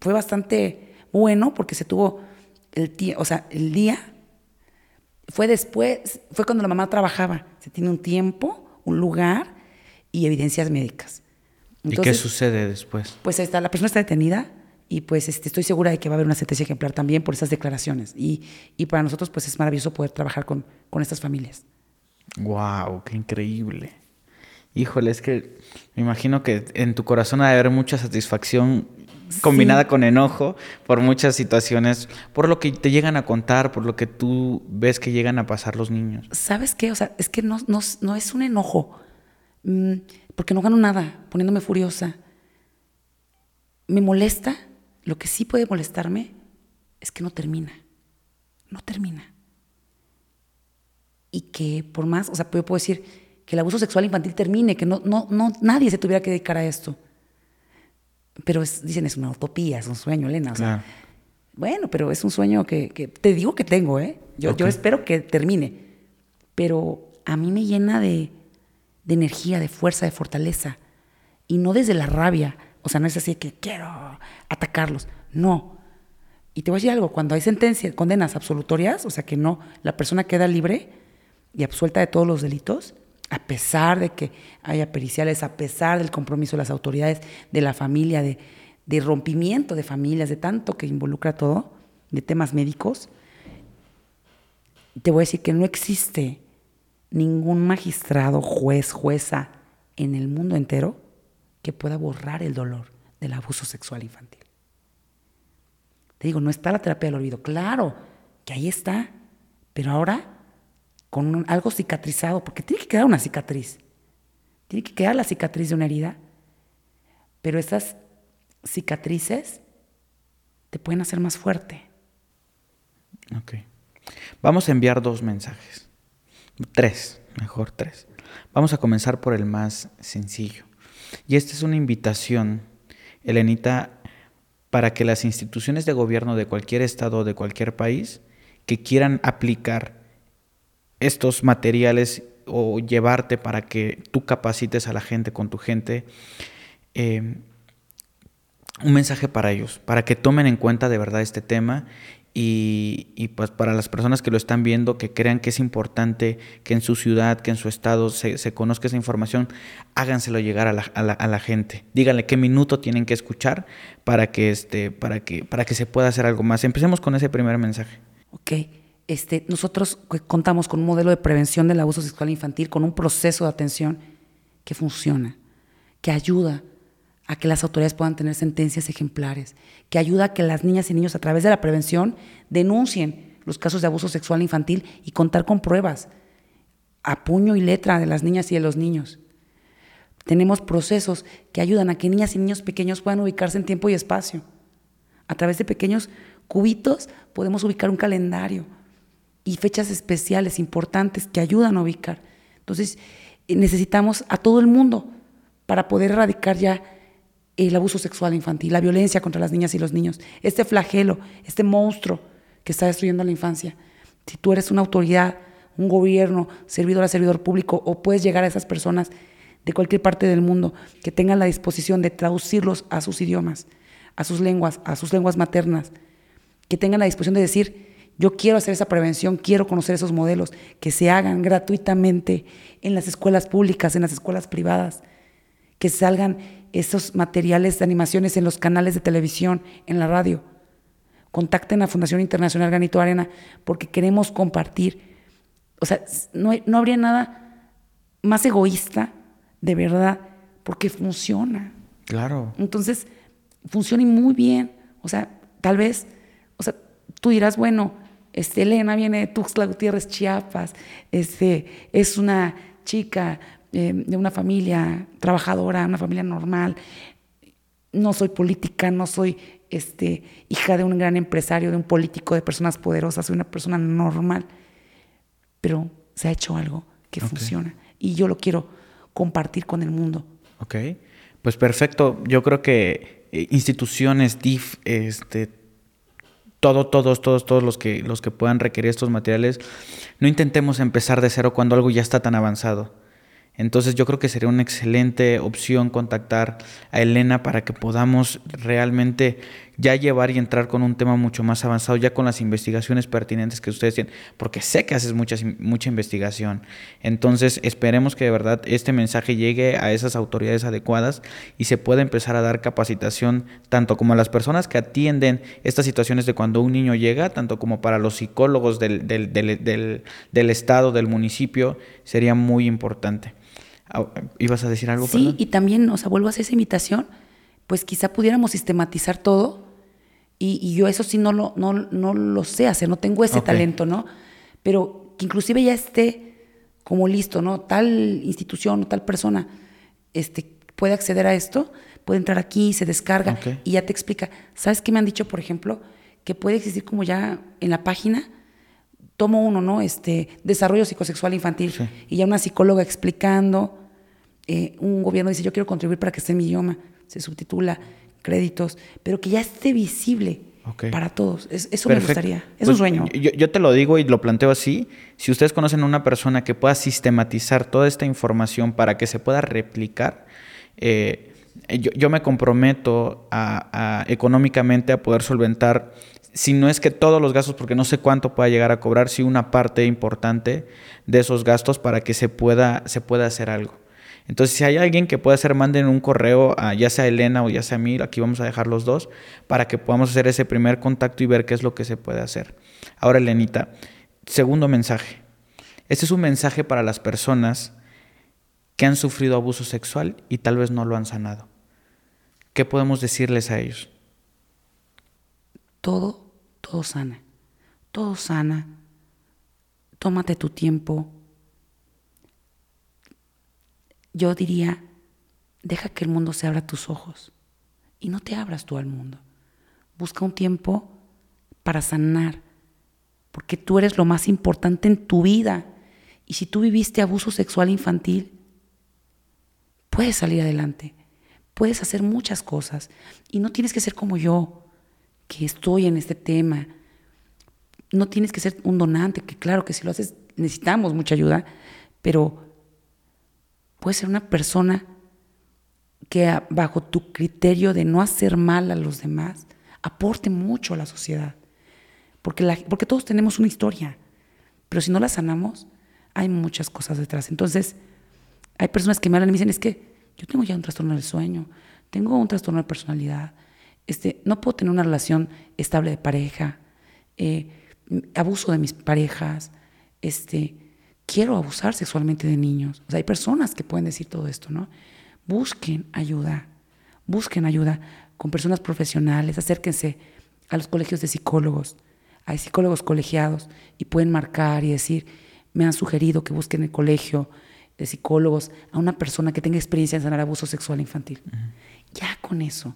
Speaker 2: fue bastante bueno porque se tuvo el día, o sea, el día fue después, fue cuando la mamá trabajaba. Se tiene un tiempo, un lugar y evidencias médicas.
Speaker 1: ¿Y qué sucede después?
Speaker 2: Pues está, la persona está detenida y pues este, estoy segura de que va a haber una sentencia ejemplar también por esas declaraciones. Y, y para nosotros pues es maravilloso poder trabajar con, con estas familias.
Speaker 1: Wow, qué increíble. Híjole, es que me imagino que en tu corazón ha de haber mucha satisfacción combinada con enojo por muchas situaciones, por lo que te llegan a contar, por lo que tú ves que llegan a pasar los niños.
Speaker 2: ¿Sabes qué? O sea, es que no, no, es un enojo, mm, porque no gano nada poniéndome furiosa. Me molesta, lo que sí puede molestarme es que no termina, no termina y que por más, o sea, yo puedo decir que el abuso sexual infantil termine, que no, no, no nadie se tuviera que dedicar a esto. Pero dicen, es una utopía, es un sueño, Elena. O sea, Bueno, pero es un sueño que, que, te digo que tengo, ¿eh? Yo, yo espero que termine. Pero a mí me llena de, de energía, de fuerza, de fortaleza. Y no desde la rabia. O sea, no es así que quiero atacarlos. No. Y te voy a decir algo, cuando hay sentencias, condenas absolutorias, o sea que no, la persona queda libre, y absuelta de todos los delitos, a pesar de que haya periciales, a pesar del compromiso de las autoridades, de la familia, de, de rompimiento de familias, de tanto que involucra todo, de temas médicos, te voy a decir que no existe ningún magistrado, juez, jueza en el mundo entero que pueda borrar el dolor del abuso sexual infantil. Te digo, no está la terapia del olvido. Claro que ahí está, pero ahora con algo cicatrizado, porque tiene que quedar una cicatriz. Tiene que quedar la cicatriz de una herida. Pero esas cicatrices te pueden hacer más fuerte.
Speaker 1: Ok. Vamos a enviar dos mensajes. Tres, mejor tres. Vamos a comenzar por el más sencillo. Y esta es una invitación, Elenita, para que las instituciones de gobierno de cualquier estado o de cualquier país que quieran aplicar estos materiales o llevarte para que tú capacites a la gente con tu gente, eh, un mensaje para ellos, para que tomen en cuenta de verdad este tema y, pues para las personas que lo están viendo, que crean que es importante que en su ciudad, que en su estado se, conozca esa información, háganselo llegar a la, a, la, gente. Díganle qué minuto tienen que escuchar para que, este, para, que, para que se pueda hacer algo más. Empecemos con ese primer mensaje.
Speaker 2: Ok. Este, nosotros contamos con un modelo de prevención del abuso sexual infantil, con un proceso de atención que funciona, que ayuda a que las autoridades puedan tener sentencias ejemplares, que ayuda a que las niñas y niños a través de la prevención denuncien los casos de abuso sexual infantil y contar con pruebas a puño y letra de las niñas y de los niños. Tenemos procesos que ayudan a que niñas y niños pequeños puedan ubicarse en tiempo y espacio. A través de pequeños cubitos podemos ubicar un calendario y fechas especiales importantes que ayudan a ubicar. Entonces, necesitamos a todo el mundo para poder erradicar ya el abuso sexual infantil, la violencia contra las niñas y los niños, este flagelo, este monstruo que está destruyendo la infancia. Si tú eres una autoridad, un gobierno, servidor a servidor público, o puedes llegar a esas personas de cualquier parte del mundo que tengan la disposición de traducirlos a sus idiomas, a sus lenguas, a sus lenguas maternas, que tengan la disposición de decir, yo quiero hacer esa prevención, quiero conocer esos modelos, que se hagan gratuitamente en las escuelas públicas, en las escuelas privadas, que salgan esos materiales de animaciones en los canales de televisión, en la radio. Contacten a Fundación Internacional Granito Arena porque queremos compartir. O sea, no, no habría nada más egoísta, de verdad, porque funciona.
Speaker 1: Claro.
Speaker 2: Entonces, funciona muy bien. O sea, tal vez, o sea, tú dirás, bueno, este, Elena viene de Tuxtla Gutiérrez, Chiapas, este, es una chica eh, de una familia trabajadora, una familia normal. No soy política, no soy este, hija de un gran empresario, de un político, de personas poderosas, soy una persona normal. Pero se ha hecho algo que funciona y yo lo quiero compartir con el mundo.
Speaker 1: Ok, pues perfecto. Yo creo que eh, instituciones, DIF, este, todo, todos, todos, todos los que, los que puedan requerir estos materiales, no intentemos empezar de cero cuando algo ya está tan avanzado. Entonces yo creo que sería una excelente opción contactar a Elena para que podamos realmente ya llevar y entrar con un tema mucho más avanzado, ya con las investigaciones pertinentes que ustedes tienen, porque sé que haces mucha, mucha investigación. Entonces esperemos que de verdad este mensaje llegue a esas autoridades adecuadas y se pueda empezar a dar capacitación tanto como a las personas que atienden estas situaciones de cuando un niño llega, tanto como para los psicólogos del, del, del, del estado, del municipio, sería muy importante. ¿Ibas a decir algo?
Speaker 2: Sí, y también, o sea, vuelvo a hacer esa invitación, pues quizá pudiéramos sistematizar todo y, yo eso sí no lo, no, no lo sé hacer, no tengo ese talento, ¿no? Pero que inclusive ya esté como listo, ¿no? Tal institución o tal persona este, puede acceder a esto, puede entrar aquí, se descarga y ya te explica. ¿Sabes qué me han dicho, por ejemplo? Que puede existir como ya en la página, tomo uno, ¿no? Este, desarrollo psicosexual infantil. Y ya una psicóloga explicando eh, un gobierno dice yo quiero contribuir para que esté en mi idioma, se subtitula, créditos, pero que ya esté visible para todos. eso me gustaría, es un pues, sueño.
Speaker 1: Yo, te lo digo y lo planteo así, si ustedes conocen a una persona que pueda sistematizar toda esta información para que se pueda replicar, eh, yo, me comprometo a, económicamente a poder solventar si no es que todos los gastos, porque no sé cuánto pueda llegar a cobrar, si una parte importante de esos gastos para que se pueda, se pueda hacer algo. Entonces, si hay alguien que pueda hacer, manden un correo a ya sea Elena o ya sea a mí, aquí vamos a dejar los dos, para que podamos hacer ese primer contacto y ver qué es lo que se puede hacer. Ahora, Elenita, segundo mensaje. Este es un mensaje para las personas que han sufrido abuso sexual y tal vez no lo han sanado. ¿Qué podemos decirles a ellos?
Speaker 2: Todo, todo sana. Todo sana. Tómate tu tiempo. Yo diría, deja que el mundo se abra tus ojos y no te abras tú al mundo. Busca un tiempo para sanar, porque tú eres lo más importante en tu vida. Y si tú viviste abuso sexual infantil, puedes salir adelante, puedes hacer muchas cosas y no tienes que ser como yo, que estoy en este tema. No tienes que ser un donante, que claro que si lo haces necesitamos mucha ayuda, pero puedes ser una persona que bajo tu criterio de no hacer mal a los demás, aporte mucho a la sociedad. Porque, porque todos tenemos una historia, pero si no la sanamos, hay muchas cosas detrás. Entonces, hay personas que me hablan y me dicen, es que yo tengo ya un trastorno del sueño, tengo un trastorno de personalidad, este, no puedo tener una relación estable de pareja, eh, abuso de mis parejas, este, quiero abusar sexualmente de niños. O sea, hay personas que pueden decir todo esto, ¿no? Busquen ayuda, busquen ayuda con personas profesionales, acérquense a los colegios de psicólogos, hay psicólogos colegiados y pueden marcar y decir, me han sugerido que busquen el colegio de psicólogos a una persona que tenga experiencia en sanar abuso sexual infantil. Ya con eso.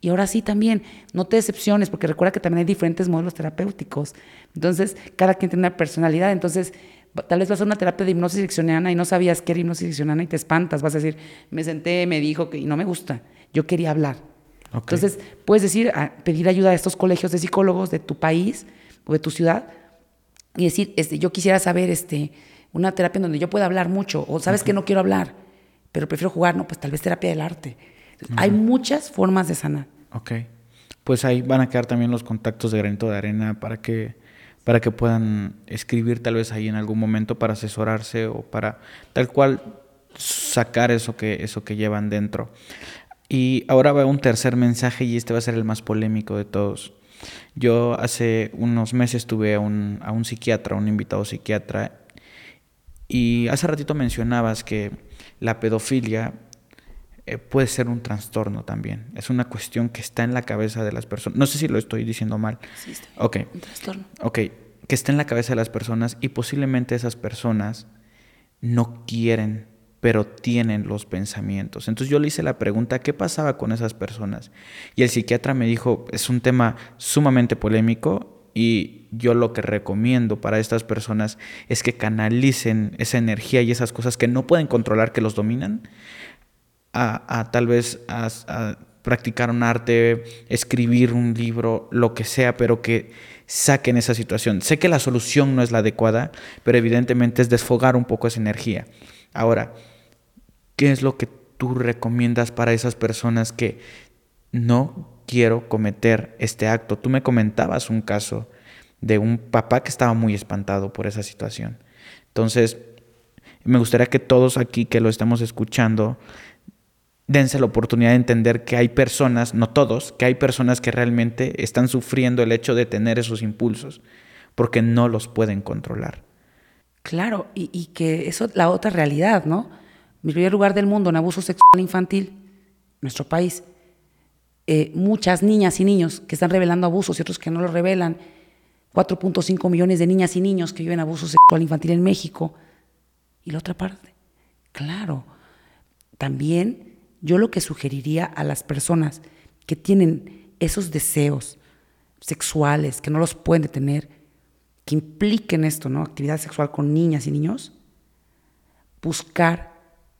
Speaker 2: Y ahora sí también, no te decepciones, porque recuerda que también hay diferentes modelos terapéuticos. Entonces, cada quien tiene una personalidad. Entonces, tal vez vas a una terapia de hipnosis direccionana y no sabías que era hipnosis direccionana y te espantas. Vas a decir, me senté, me dijo que y no me gusta. Yo quería hablar. Entonces, puedes decir, pedir ayuda a estos colegios de psicólogos de tu país o de tu ciudad y decir, este, yo quisiera saber este, una terapia en donde yo pueda hablar mucho, o sabes que no quiero hablar, pero prefiero jugar, no, pues tal vez terapia del arte. Hay muchas formas de sanar.
Speaker 1: Ok. Pues ahí van a quedar también los contactos de granito de arena para que, para que puedan escribir tal vez ahí en algún momento para asesorarse o para tal cual sacar eso que, eso que llevan dentro. Y ahora va un tercer mensaje y este va a ser el más polémico de todos. Yo hace unos meses tuve a un, a un psiquiatra, un invitado psiquiatra, y hace ratito mencionabas que la pedofilia eh, puede ser un trastorno también. Es una cuestión que está en la cabeza de las personas. No sé si lo estoy diciendo mal.
Speaker 2: Sí, está
Speaker 1: ok.
Speaker 2: Un trastorno.
Speaker 1: Ok, que está en la cabeza de las personas y posiblemente esas personas no quieren, pero tienen los pensamientos. Entonces yo le hice la pregunta, ¿qué pasaba con esas personas? Y el psiquiatra me dijo, es un tema sumamente polémico y yo lo que recomiendo para estas personas es que canalicen esa energía y esas cosas que no pueden controlar, que los dominan, a, tal vez a, practicar un arte, escribir un libro, lo que sea, pero que saquen esa situación. Sé que la solución no es la adecuada, pero evidentemente es desfogar un poco esa energía. Ahora, ¿qué es lo que tú recomiendas para esas personas que no quiero cometer este acto? Tú me comentabas un caso de un papá que estaba muy espantado por esa situación. Entonces, me gustaría que todos aquí que lo estamos escuchando dense la oportunidad de entender que hay personas, no todos, que hay personas que realmente están sufriendo el hecho de tener esos impulsos, porque no los pueden controlar.
Speaker 2: Claro, y, que eso es la otra realidad, ¿no? Mi primer lugar del mundo en abuso sexual infantil, nuestro país, eh, muchas niñas y niños que están revelando abusos y otros que no lo revelan, 4.5 millones de niñas y niños que viven abuso sexual infantil en México. Y la otra parte, claro, también yo lo que sugeriría a las personas que tienen esos deseos sexuales, que no los pueden detener, que impliquen esto, ¿no? Actividad sexual con niñas y niños, buscar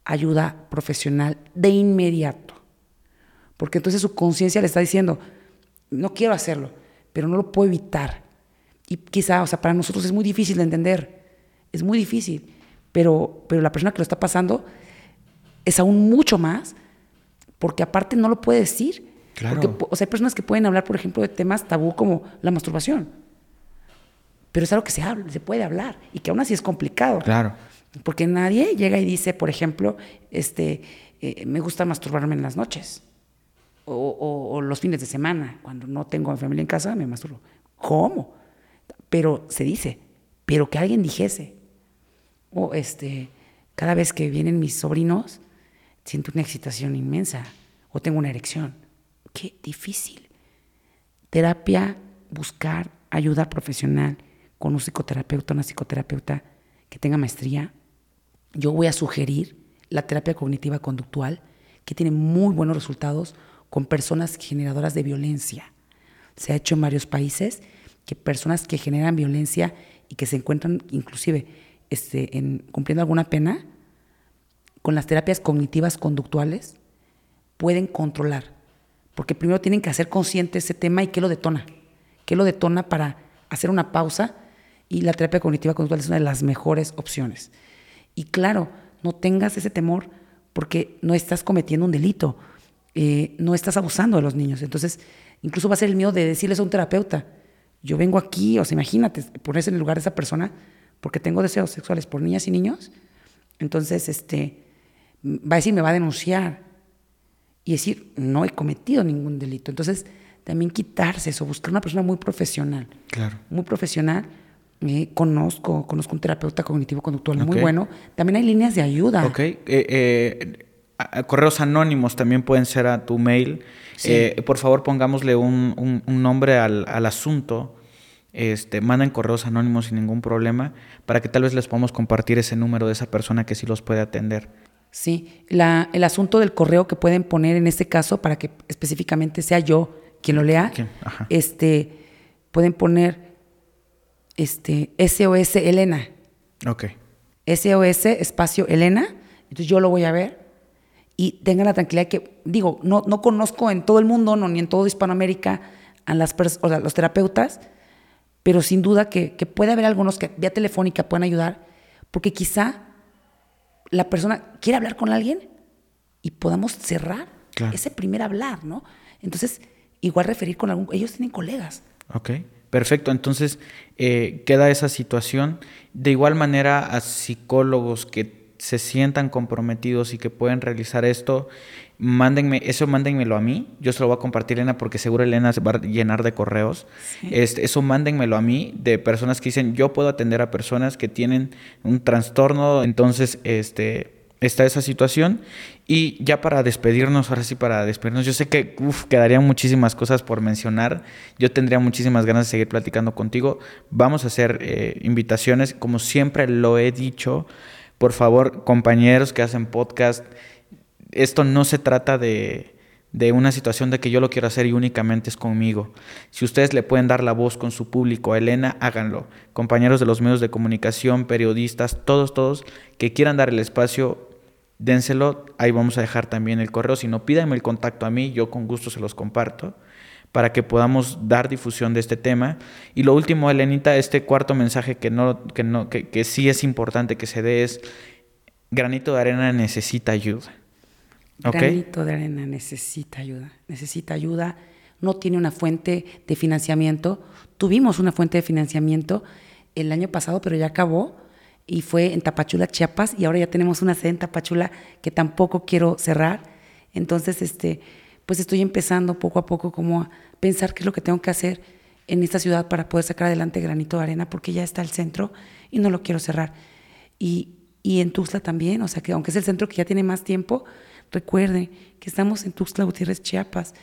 Speaker 2: ayuda profesional de inmediato. Porque entonces su conciencia le está diciendo, no quiero hacerlo, pero no lo puedo evitar. Y quizá, o sea, para nosotros es muy difícil de entender, es muy difícil, pero, pero la persona que lo está pasando es aún mucho más porque aparte no lo puede decir,
Speaker 1: Claro.
Speaker 2: Porque, po- o sea, hay personas que pueden hablar, por ejemplo, de temas tabú como la masturbación. Pero es algo que se habla, se puede hablar y que aún así es complicado.
Speaker 1: Claro.
Speaker 2: Porque nadie llega y dice, por ejemplo, este, eh, me gusta masturbarme en las noches. O, o- o los fines de semana, cuando no tengo a mi familia en casa, me masturbo. ¿Cómo? Pero se dice, pero que alguien dijese. O este, cada vez que vienen mis sobrinos, siento una excitación inmensa. O tengo una erección. Qué difícil. Terapia, buscar ayuda profesional con un psicoterapeuta, una psicoterapeuta que tenga maestría. Yo voy a sugerir la terapia cognitiva conductual, que tiene muy buenos resultados con personas generadoras de violencia. Se ha hecho en varios países que personas que generan violencia y que se encuentran inclusive este, en, cumpliendo alguna pena, con las terapias cognitivas conductuales, pueden controlar. Porque primero tienen que hacer consciente ese tema y qué lo detona. ¿Qué lo detona para hacer una pausa? Y la terapia cognitiva conductual es una de las mejores opciones. Y claro, no tengas ese temor porque no estás cometiendo un delito, eh, no estás abusando de los niños. Entonces, incluso va a ser el miedo de decirles a un terapeuta, yo vengo aquí, o sea, imagínate, ponerse en el lugar de esa persona porque tengo deseos sexuales por niñas y niños. Entonces, este, va a decir, me va a denunciar y decir, no he cometido ningún delito. Entonces, también quitarse eso, buscar una persona muy profesional.
Speaker 1: Claro.
Speaker 2: Muy profesional. Eh, conozco, conozco un terapeuta cognitivo-conductual muy bueno. También hay líneas de ayuda.
Speaker 1: Ok. Eh, eh, a- a correos anónimos también pueden ser a tu mail.
Speaker 2: Sí.
Speaker 1: Eh, por favor, pongámosle un, un- un nombre al, al asunto. Este, manden correos anónimos sin ningún problema para que tal vez les podamos compartir ese número de esa persona que sí los puede atender.
Speaker 2: Sí, la- el asunto del correo que pueden poner en este caso, para que específicamente sea yo quien lo lea, este, pueden poner este, SOS Elena.
Speaker 1: Ok.
Speaker 2: SOS espacio Elena, entonces yo lo voy a ver y tengan la tranquilidad que, digo, no, no conozco en todo el mundo, no, ni en todo Hispanoamérica, a las pers- o sea, los terapeutas, pero sin duda que, que puede haber algunos que vía telefónica puedan ayudar, porque quizá la persona quiere hablar con alguien y podamos cerrar
Speaker 1: Claro.
Speaker 2: ese primer hablar, ¿no? Entonces, igual referir con algún, ellos tienen colegas.
Speaker 1: Ok, perfecto. Entonces eh, queda esa situación. De igual manera, a psicólogos que se sientan comprometidos y que pueden realizar esto, mándenme, eso mándenmelo a mí. Yo se lo voy a compartir Elena porque seguro Elena se va a llenar de correos. Este, eso mándenmelo a mí de personas que dicen yo puedo atender a personas que tienen un trastorno. Entonces, este está esa situación. Y ya para despedirnos, ahora sí para despedirnos, yo sé que uf, quedarían muchísimas cosas por mencionar. Yo tendría muchísimas ganas de seguir platicando contigo. Vamos a hacer eh, invitaciones, como siempre lo he dicho. Por favor, compañeros que hacen podcast, esto no se trata de, de una situación de que yo lo quiero hacer y únicamente es conmigo. Si ustedes le pueden dar la voz con su público a Elena, háganlo. Compañeros de los medios de comunicación, periodistas, todos, todos que quieran dar el espacio, dénselo. Ahí vamos a dejar también el correo. Si no, pídanme el contacto a mí, yo con gusto se los comparto para que podamos dar difusión de este tema. Y lo último, Elenita, este cuarto mensaje que, no, que, no, que, que sí es importante que se dé es, granito de arena necesita ayuda.
Speaker 2: Granito de arena necesita ayuda, necesita ayuda, no tiene una fuente de financiamiento. Tuvimos una fuente de financiamiento el año pasado, pero ya acabó y fue en Tapachula, Chiapas, y ahora ya tenemos una sede en Tapachula que tampoco quiero cerrar. Entonces, este, pues estoy empezando poco a poco como a pensar qué es lo que tengo que hacer en esta ciudad para poder sacar adelante Granito de Arena, porque ya está el centro y no lo quiero cerrar. Y, y en Tuxtla también, o sea que aunque es el centro que ya tiene más tiempo, recuerde que estamos en Tuxtla Gutiérrez, Chiapas.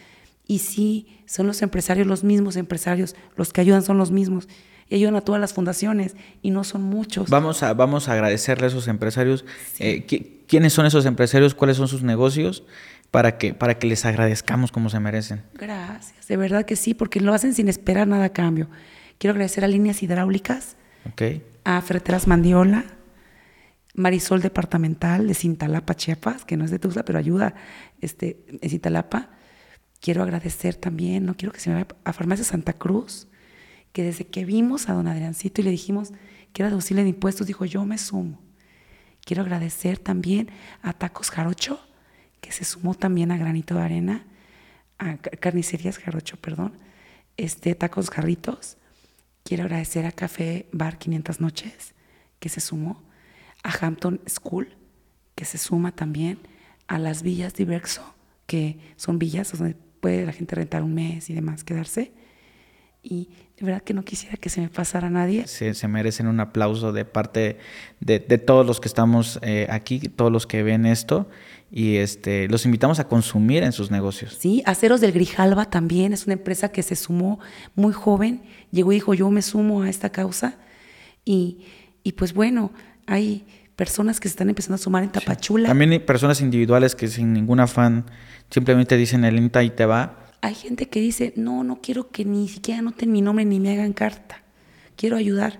Speaker 2: Y sí, son los empresarios, los mismos empresarios, los que ayudan son los mismos. Y ayudan a todas las fundaciones y no son muchos.
Speaker 1: Vamos a, vamos a agradecerle a esos empresarios. Eh, ¿qui- ¿Quiénes son esos empresarios? ¿Cuáles son sus negocios? Para que, para que les agradezcamos como se merecen.
Speaker 2: Gracias, de verdad que sí, porque lo hacen sin esperar nada a cambio. Quiero agradecer a Líneas Hidráulicas, a Ferreteras Mandiola, Marisol Departamental de Cintalapa, Chiapas, que no es de Tuxtla, pero ayuda este, en Cintalapa. Quiero agradecer también, no quiero que se me vaya, a Farmacia Santa Cruz, que desde que vimos a don Adriancito y le dijimos que era deducible de impuestos, dijo, yo me sumo. Quiero agradecer también a Tacos Jarocho, que se sumó también a Granito de Arena, a Carnicerías Jarocho, perdón, este, Tacos Garritos. Quiero agradecer a Café Bar 500 Noches, que se sumó, a Hampton School, que se suma también, a las villas Diverso, que son villas donde puede la gente rentar un mes y demás, quedarse. Y de verdad que no quisiera que se me pasara a nadie.
Speaker 1: Se, se merecen un aplauso de parte de, de todos los que estamos eh, aquí, todos los que ven esto. Y este, los invitamos a consumir en sus negocios.
Speaker 2: Sí, Aceros del Grijalba también es una empresa que se sumó muy joven. Llegó y dijo, yo me sumo a esta causa. Y, y pues bueno, hay personas que se están empezando a sumar en Tapachula.
Speaker 1: También hay personas individuales que sin ningún afán simplemente dicen el INTA y te va.
Speaker 2: Hay gente que dice, no, no quiero que ni siquiera anoten mi nombre ni me hagan carta. Quiero ayudar.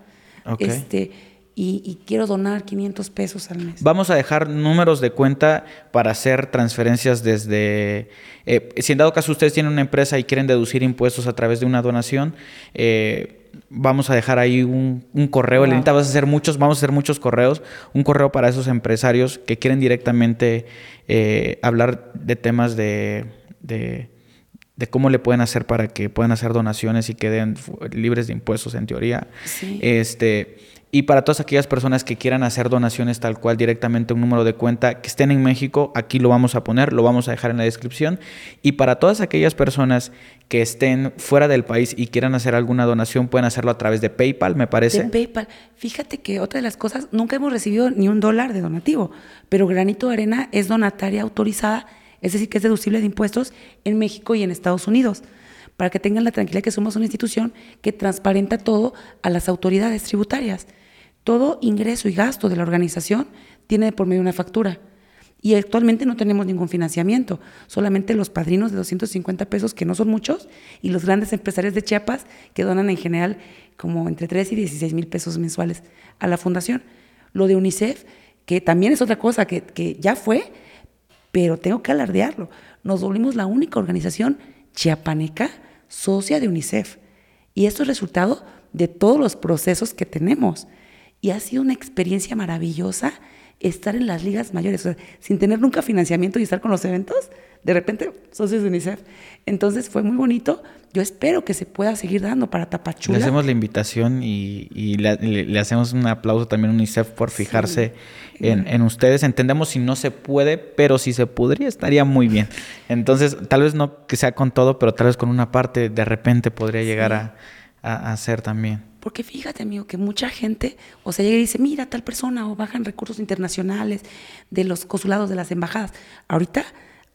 Speaker 2: Este, y, y quiero donar 500 pesos al mes.
Speaker 1: Vamos a dejar números de cuenta para hacer transferencias desde... eh, si en dado caso ustedes tienen una empresa y quieren deducir impuestos a través de una donación, eh, vamos a dejar ahí un, un correo.
Speaker 2: Wow.
Speaker 1: Elenita, vas a hacer muchos, vamos a hacer muchos correos. Un correo para esos empresarios que quieren directamente eh, hablar de temas de, de, de cómo le pueden hacer para que puedan hacer donaciones y queden libres de impuestos en teoría.
Speaker 2: Sí.
Speaker 1: Este, y para todas aquellas personas que quieran hacer donaciones tal cual directamente un número de cuenta que estén en México, aquí lo vamos a poner, lo vamos a dejar en la descripción. Y para todas aquellas personas que estén fuera del país y quieran hacer alguna donación, pueden hacerlo a través de PayPal, me parece.
Speaker 2: PayPal. Fíjate que otra de las cosas, nunca hemos recibido ni un dólar de donativo, pero Granito de Arena es donataria autorizada, es decir, que es deducible de impuestos en México y en Estados Unidos, para que tengan la tranquilidad que somos una institución que transparenta todo a las autoridades tributarias. Todo ingreso y gasto de la organización tiene por medio una factura. Y actualmente no tenemos ningún financiamiento, solamente los padrinos de 250 pesos, que no son muchos, y los grandes empresarios de Chiapas, que donan en general como entre 3 y 16 mil pesos mensuales a la fundación. Lo de UNICEF, que también es otra cosa que, que ya fue, pero tengo que alardearlo. Nos volvimos la única organización chiapaneca socia de UNICEF. Y esto es resultado de todos los procesos que tenemos. Y ha sido una experiencia maravillosa estar en las ligas mayores, o sea, sin tener nunca financiamiento y estar con los eventos, de repente socios de UNICEF. Entonces fue muy bonito. Yo espero que se pueda seguir dando para Tapachula.
Speaker 1: Le hacemos la invitación y, y le, le- le hacemos un aplauso también a UNICEF por fijarse en, en ustedes. Entendemos si no se puede, pero si se podría, estaría muy bien. Entonces, tal vez no que sea con todo, pero tal vez con una parte de repente podría llegar a, a, a ser también.
Speaker 2: Porque fíjate, amigo, que mucha gente, o sea, llega y dice, mira, tal persona, o bajan recursos internacionales de los consulados de las embajadas. Ahorita,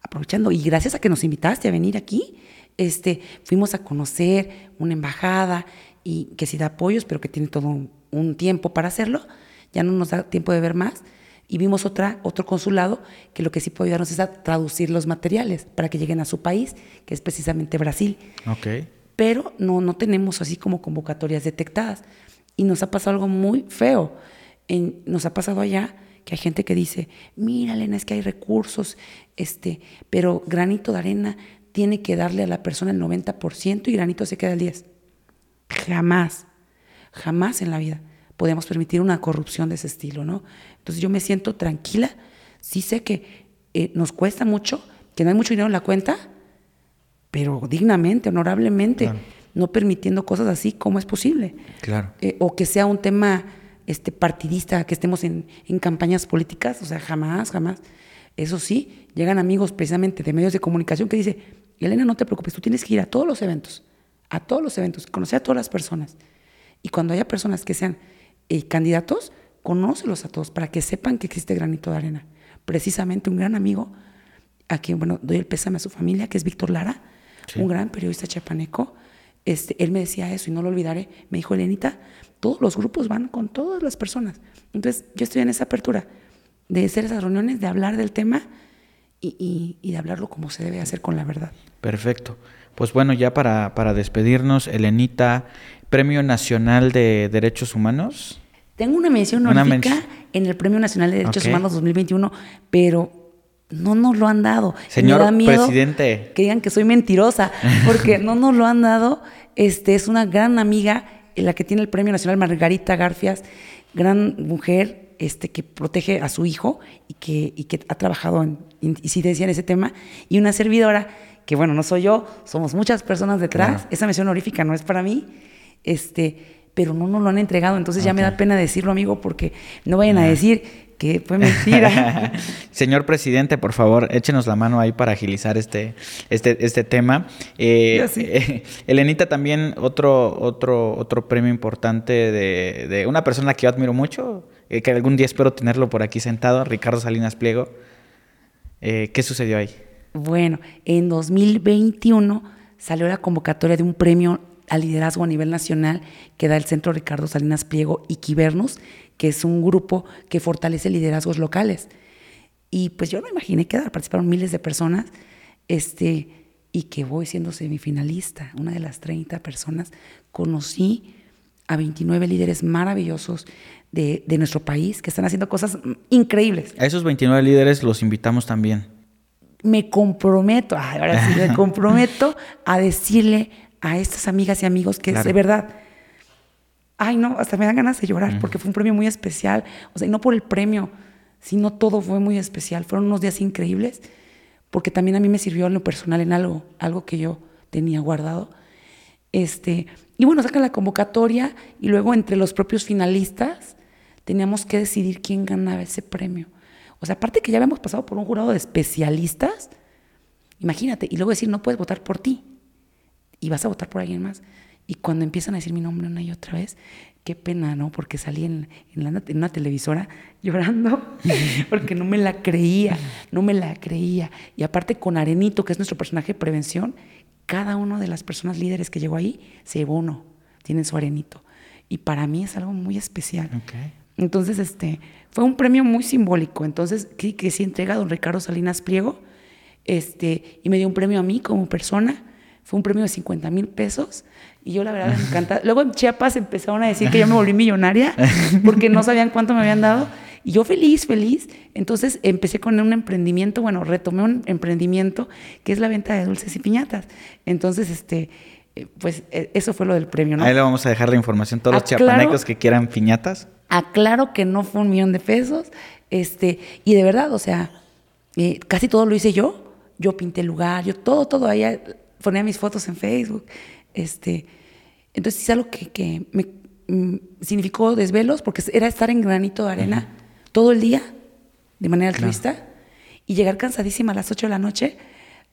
Speaker 2: aprovechando, y gracias a que nos invitaste a venir aquí, este, fuimos a conocer una embajada y que sí da apoyos, pero que tiene todo un, un tiempo para hacerlo. Ya no nos da tiempo de ver más. Y vimos otra, otro consulado que lo que sí puede ayudarnos es a traducir los materiales para que lleguen a su país, que es precisamente Brasil
Speaker 1: Ok.
Speaker 2: Pero no, no tenemos así como convocatorias detectadas. Y nos ha pasado algo muy feo. En- nos ha pasado allá que hay gente que dice, mira, Elena, es que hay recursos, este, pero granito de arena tiene que darle a la persona el 90% y granito se queda el 10%. Jamás, jamás en la vida podemos permitir una corrupción de ese estilo, ¿no? Entonces yo me siento tranquila, sí sé que eh, nos cuesta mucho, que no hay mucho dinero en la cuenta, pero dignamente, honorablemente,
Speaker 1: Claro.
Speaker 2: no permitiendo cosas así, ¿cómo es posible?
Speaker 1: Claro.
Speaker 2: Eh, o que sea un tema este, partidista, que estemos en, en campañas políticas, o sea, jamás, jamás. Eso sí, llegan amigos precisamente de medios de comunicación que dicen, Elena, no te preocupes, tú tienes que ir a todos los eventos, a todos los eventos, conocer a todas las personas. Y cuando haya personas que sean eh, candidatos, conócelos a todos para que sepan que existe granito de arena. Precisamente un gran amigo, a quien, bueno, doy el pésame a su familia, que es Víctor Lara,
Speaker 1: Sí.
Speaker 2: un gran periodista chapaneco. Este, él me decía eso y no lo olvidaré. Me dijo, Elenita, todos los grupos van con todas las personas. Entonces, yo estoy en esa apertura de hacer esas reuniones, de hablar del tema y, y- y de hablarlo como se debe hacer con la verdad.
Speaker 1: Perfecto. Pues bueno, ya para, para despedirnos, Elenita, Premio Nacional de Derechos Humanos.
Speaker 2: Tengo una mención
Speaker 1: Una
Speaker 2: honorífica en el Premio Nacional de Derechos. Humanos 2021, pero no nos lo han dado.
Speaker 1: Señor
Speaker 2: me da miedo
Speaker 1: presidente.
Speaker 2: Que digan que soy mentirosa, porque no nos lo han dado. Este es una gran amiga, la que tiene el Premio Nacional, Margarita Garfias, gran mujer este, que protege a su hijo y que, y que ha trabajado en incidencia en ese tema, y una servidora que bueno, no soy yo, somos muchas personas detrás. Esa mención honorífica no es para mí, este, pero no nos lo han entregado. Entonces ya me da pena decirlo, amigo, porque no vayan a decir que fue mentira.
Speaker 1: Señor presidente, por favor, échenos la mano ahí para agilizar este, este, este tema. Eh, eh, Elenita, también otro, otro, otro premio importante de, de, una persona que yo admiro mucho, eh, que algún día espero tenerlo por aquí sentado, Ricardo Salinas Pliego. ¿Qué sucedió ahí?
Speaker 2: Bueno, en 2021 salió la convocatoria de un premio al liderazgo a nivel nacional que da el Centro Ricardo Salinas Pliego y Quibernus, que es un grupo que fortalece liderazgos locales. Y pues yo no imaginé que participaron miles de personas este, y que voy siendo semifinalista, una de las 30 personas. Conocí a 29 líderes maravillosos de, de nuestro país que están haciendo cosas increíbles.
Speaker 1: A esos 29 líderes los invitamos también.
Speaker 2: Me comprometo, ahora sí, me comprometo a decirle a estas amigas y amigos que es de verdad ay no, hasta me dan ganas de llorar porque fue un premio muy especial, o sea, y no por el premio, sino todo fue muy especial, fueron unos días increíbles, porque también a mí me sirvió en lo personal en algo, algo que yo tenía guardado. Este, y bueno, sacan la convocatoria y luego entre los propios finalistas teníamos que decidir quién ganaba ese premio. O sea, aparte que ya habíamos pasado por un jurado de especialistas, imagínate, y luego decir, no puedes votar por ti, y vas a votar por alguien más. Y cuando empiezan a decir mi nombre una y otra vez, qué pena, ¿no? Porque salí en, en, una televisora llorando porque no me la creía, no me la creía. Y aparte con Arenito, que es nuestro personaje de prevención, cada una de las personas líderes que llegó ahí se llevó uno, tienen su Arenito. Y para mí es algo muy especial. Entonces, este, fue un premio muy simbólico. Entonces, que, que sí entrega a don Ricardo Salinas Pliego, este, y me dio un premio a mí como persona. Fue un premio de 50 mil pesos y yo la verdad me encanta. Luego en Chiapas empezaron a decir que yo me volví millonaria porque no sabían cuánto me habían dado. Y yo feliz, feliz. Entonces empecé con un emprendimiento, bueno, retomé un emprendimiento que es la venta de dulces y piñatas. Entonces, este, pues e, eso fue lo del premio, ¿no?
Speaker 1: Ahí le vamos a dejar la información. Todos los chiapanecos que quieran piñatas.
Speaker 2: Aclaro que no fue un millón de pesos. Este, y de verdad, o sea, eh, casi todo lo hice yo. Yo pinté el lugar, yo todo, todo ahí ponía mis fotos en Facebook. Este, entonces es algo que, me mm, significó desvelos porque era estar en granito de arena todo el día de manera altruista y llegar cansadísima a las 8 de la noche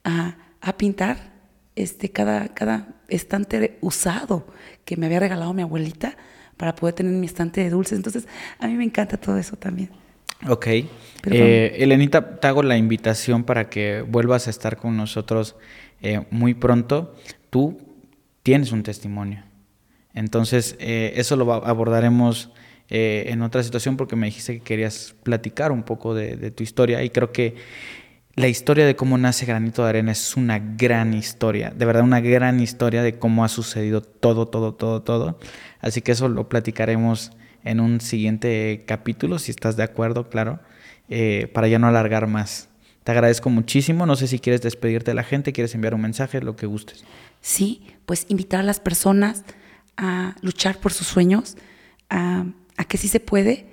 Speaker 2: a, pintar este, cada, cada estante usado que me había regalado mi abuelita para poder tener mi estante de dulces. Entonces, a mí me encanta todo eso también.
Speaker 1: Ok. Eh, Elenita, te hago la invitación para que vuelvas a estar con nosotros eh, muy pronto. Tú tienes un testimonio. Entonces, eh, eso lo abordaremos eh, en otra situación porque me dijiste que querías platicar un poco de, tu historia y creo que la historia de cómo nace Granito de Arena es una gran historia, de verdad una gran historia de cómo ha sucedido todo, todo, todo, todo. Así que eso lo platicaremos en un siguiente capítulo, si estás de acuerdo, claro, para ya no alargar más. Te agradezco muchísimo, no sé si quieres despedirte de la gente, quieres enviar un mensaje, lo que gustes.
Speaker 2: Sí, pues invitar a las personas a luchar por sus sueños, a, que sí se puede.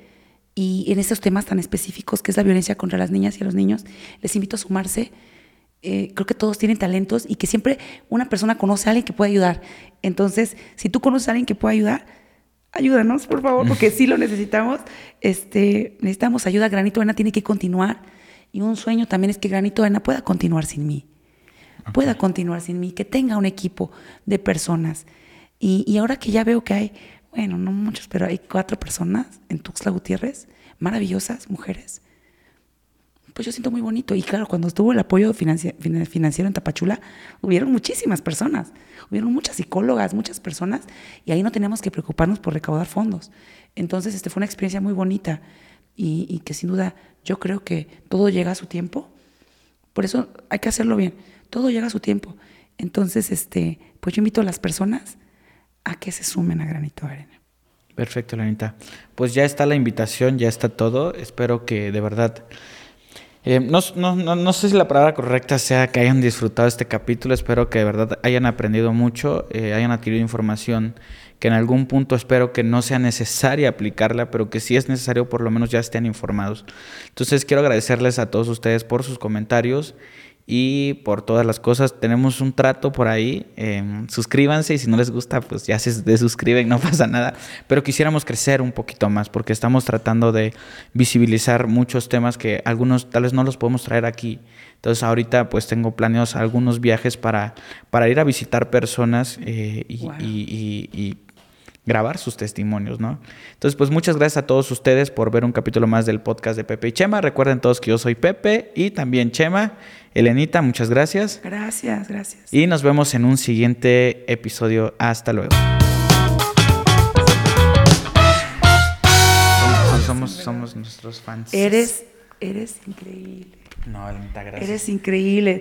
Speaker 2: Y en estos temas tan específicos que es la violencia contra las niñas y los niños, les invito a sumarse. Eh, creo que todos tienen talentos y que siempre una persona conoce a alguien que puede ayudar. Entonces, si tú conoces a alguien que puede ayudar, ayúdanos, por favor, porque sí lo necesitamos. Este, necesitamos ayuda. Granito Arena tiene que continuar. Y un sueño también es que Granito Arena pueda continuar sin mí. Pueda continuar sin mí, que tenga un equipo de personas y, ahora que ya veo que hay, bueno, no muchos, pero hay cuatro personas en Tuxtla Gutiérrez, maravillosas mujeres, pues yo siento muy bonito. Y claro, cuando estuvo el apoyo financiero en Tapachula, hubieron muchísimas personas, hubieron muchas psicólogas, muchas personas, y ahí no teníamos que preocuparnos por recaudar fondos. Entonces, este fue una experiencia muy bonita y, que sin duda yo creo que todo llega a su tiempo. Por eso hay que hacerlo bien. Todo llega a su tiempo. Entonces, este, pues yo invito a las personas a que se sumen a Granito Arena.
Speaker 1: Perfecto, Lenita. Pues ya está la invitación, ya está todo. Espero que de verdad... Eh, no, no, sé si la palabra correcta sea que hayan disfrutado este capítulo, espero que de verdad hayan aprendido mucho, eh, hayan adquirido información que en algún punto espero que no sea necesaria aplicarla, pero que si es necesario por lo menos ya estén informados. Entonces quiero agradecerles a todos ustedes por sus comentarios y por todas las cosas. Tenemos un trato por ahí. eh, suscríbanse y si no les gusta, pues ya se desuscriben, no pasa nada. Pero quisiéramos crecer un poquito más porque estamos tratando de visibilizar muchos temas que algunos tal vez no los podemos traer aquí. Entonces ahorita pues tengo planeados algunos viajes para, para ir a visitar personas eh, y,
Speaker 2: Wow.
Speaker 1: y- y- y grabar sus testimonios, ¿no? Entonces, pues muchas gracias a todos ustedes por ver un capítulo más del podcast de Pepe y Chema. Recuerden todos que yo soy Pepe y también Chema. Elenita, muchas gracias.
Speaker 2: Gracias, gracias.
Speaker 1: Y nos vemos en un siguiente episodio. Hasta luego. Somos, somos, somos nuestros fans.
Speaker 2: Eres, eres increíble.
Speaker 1: No, Elenita, gracias.
Speaker 2: Eres increíble.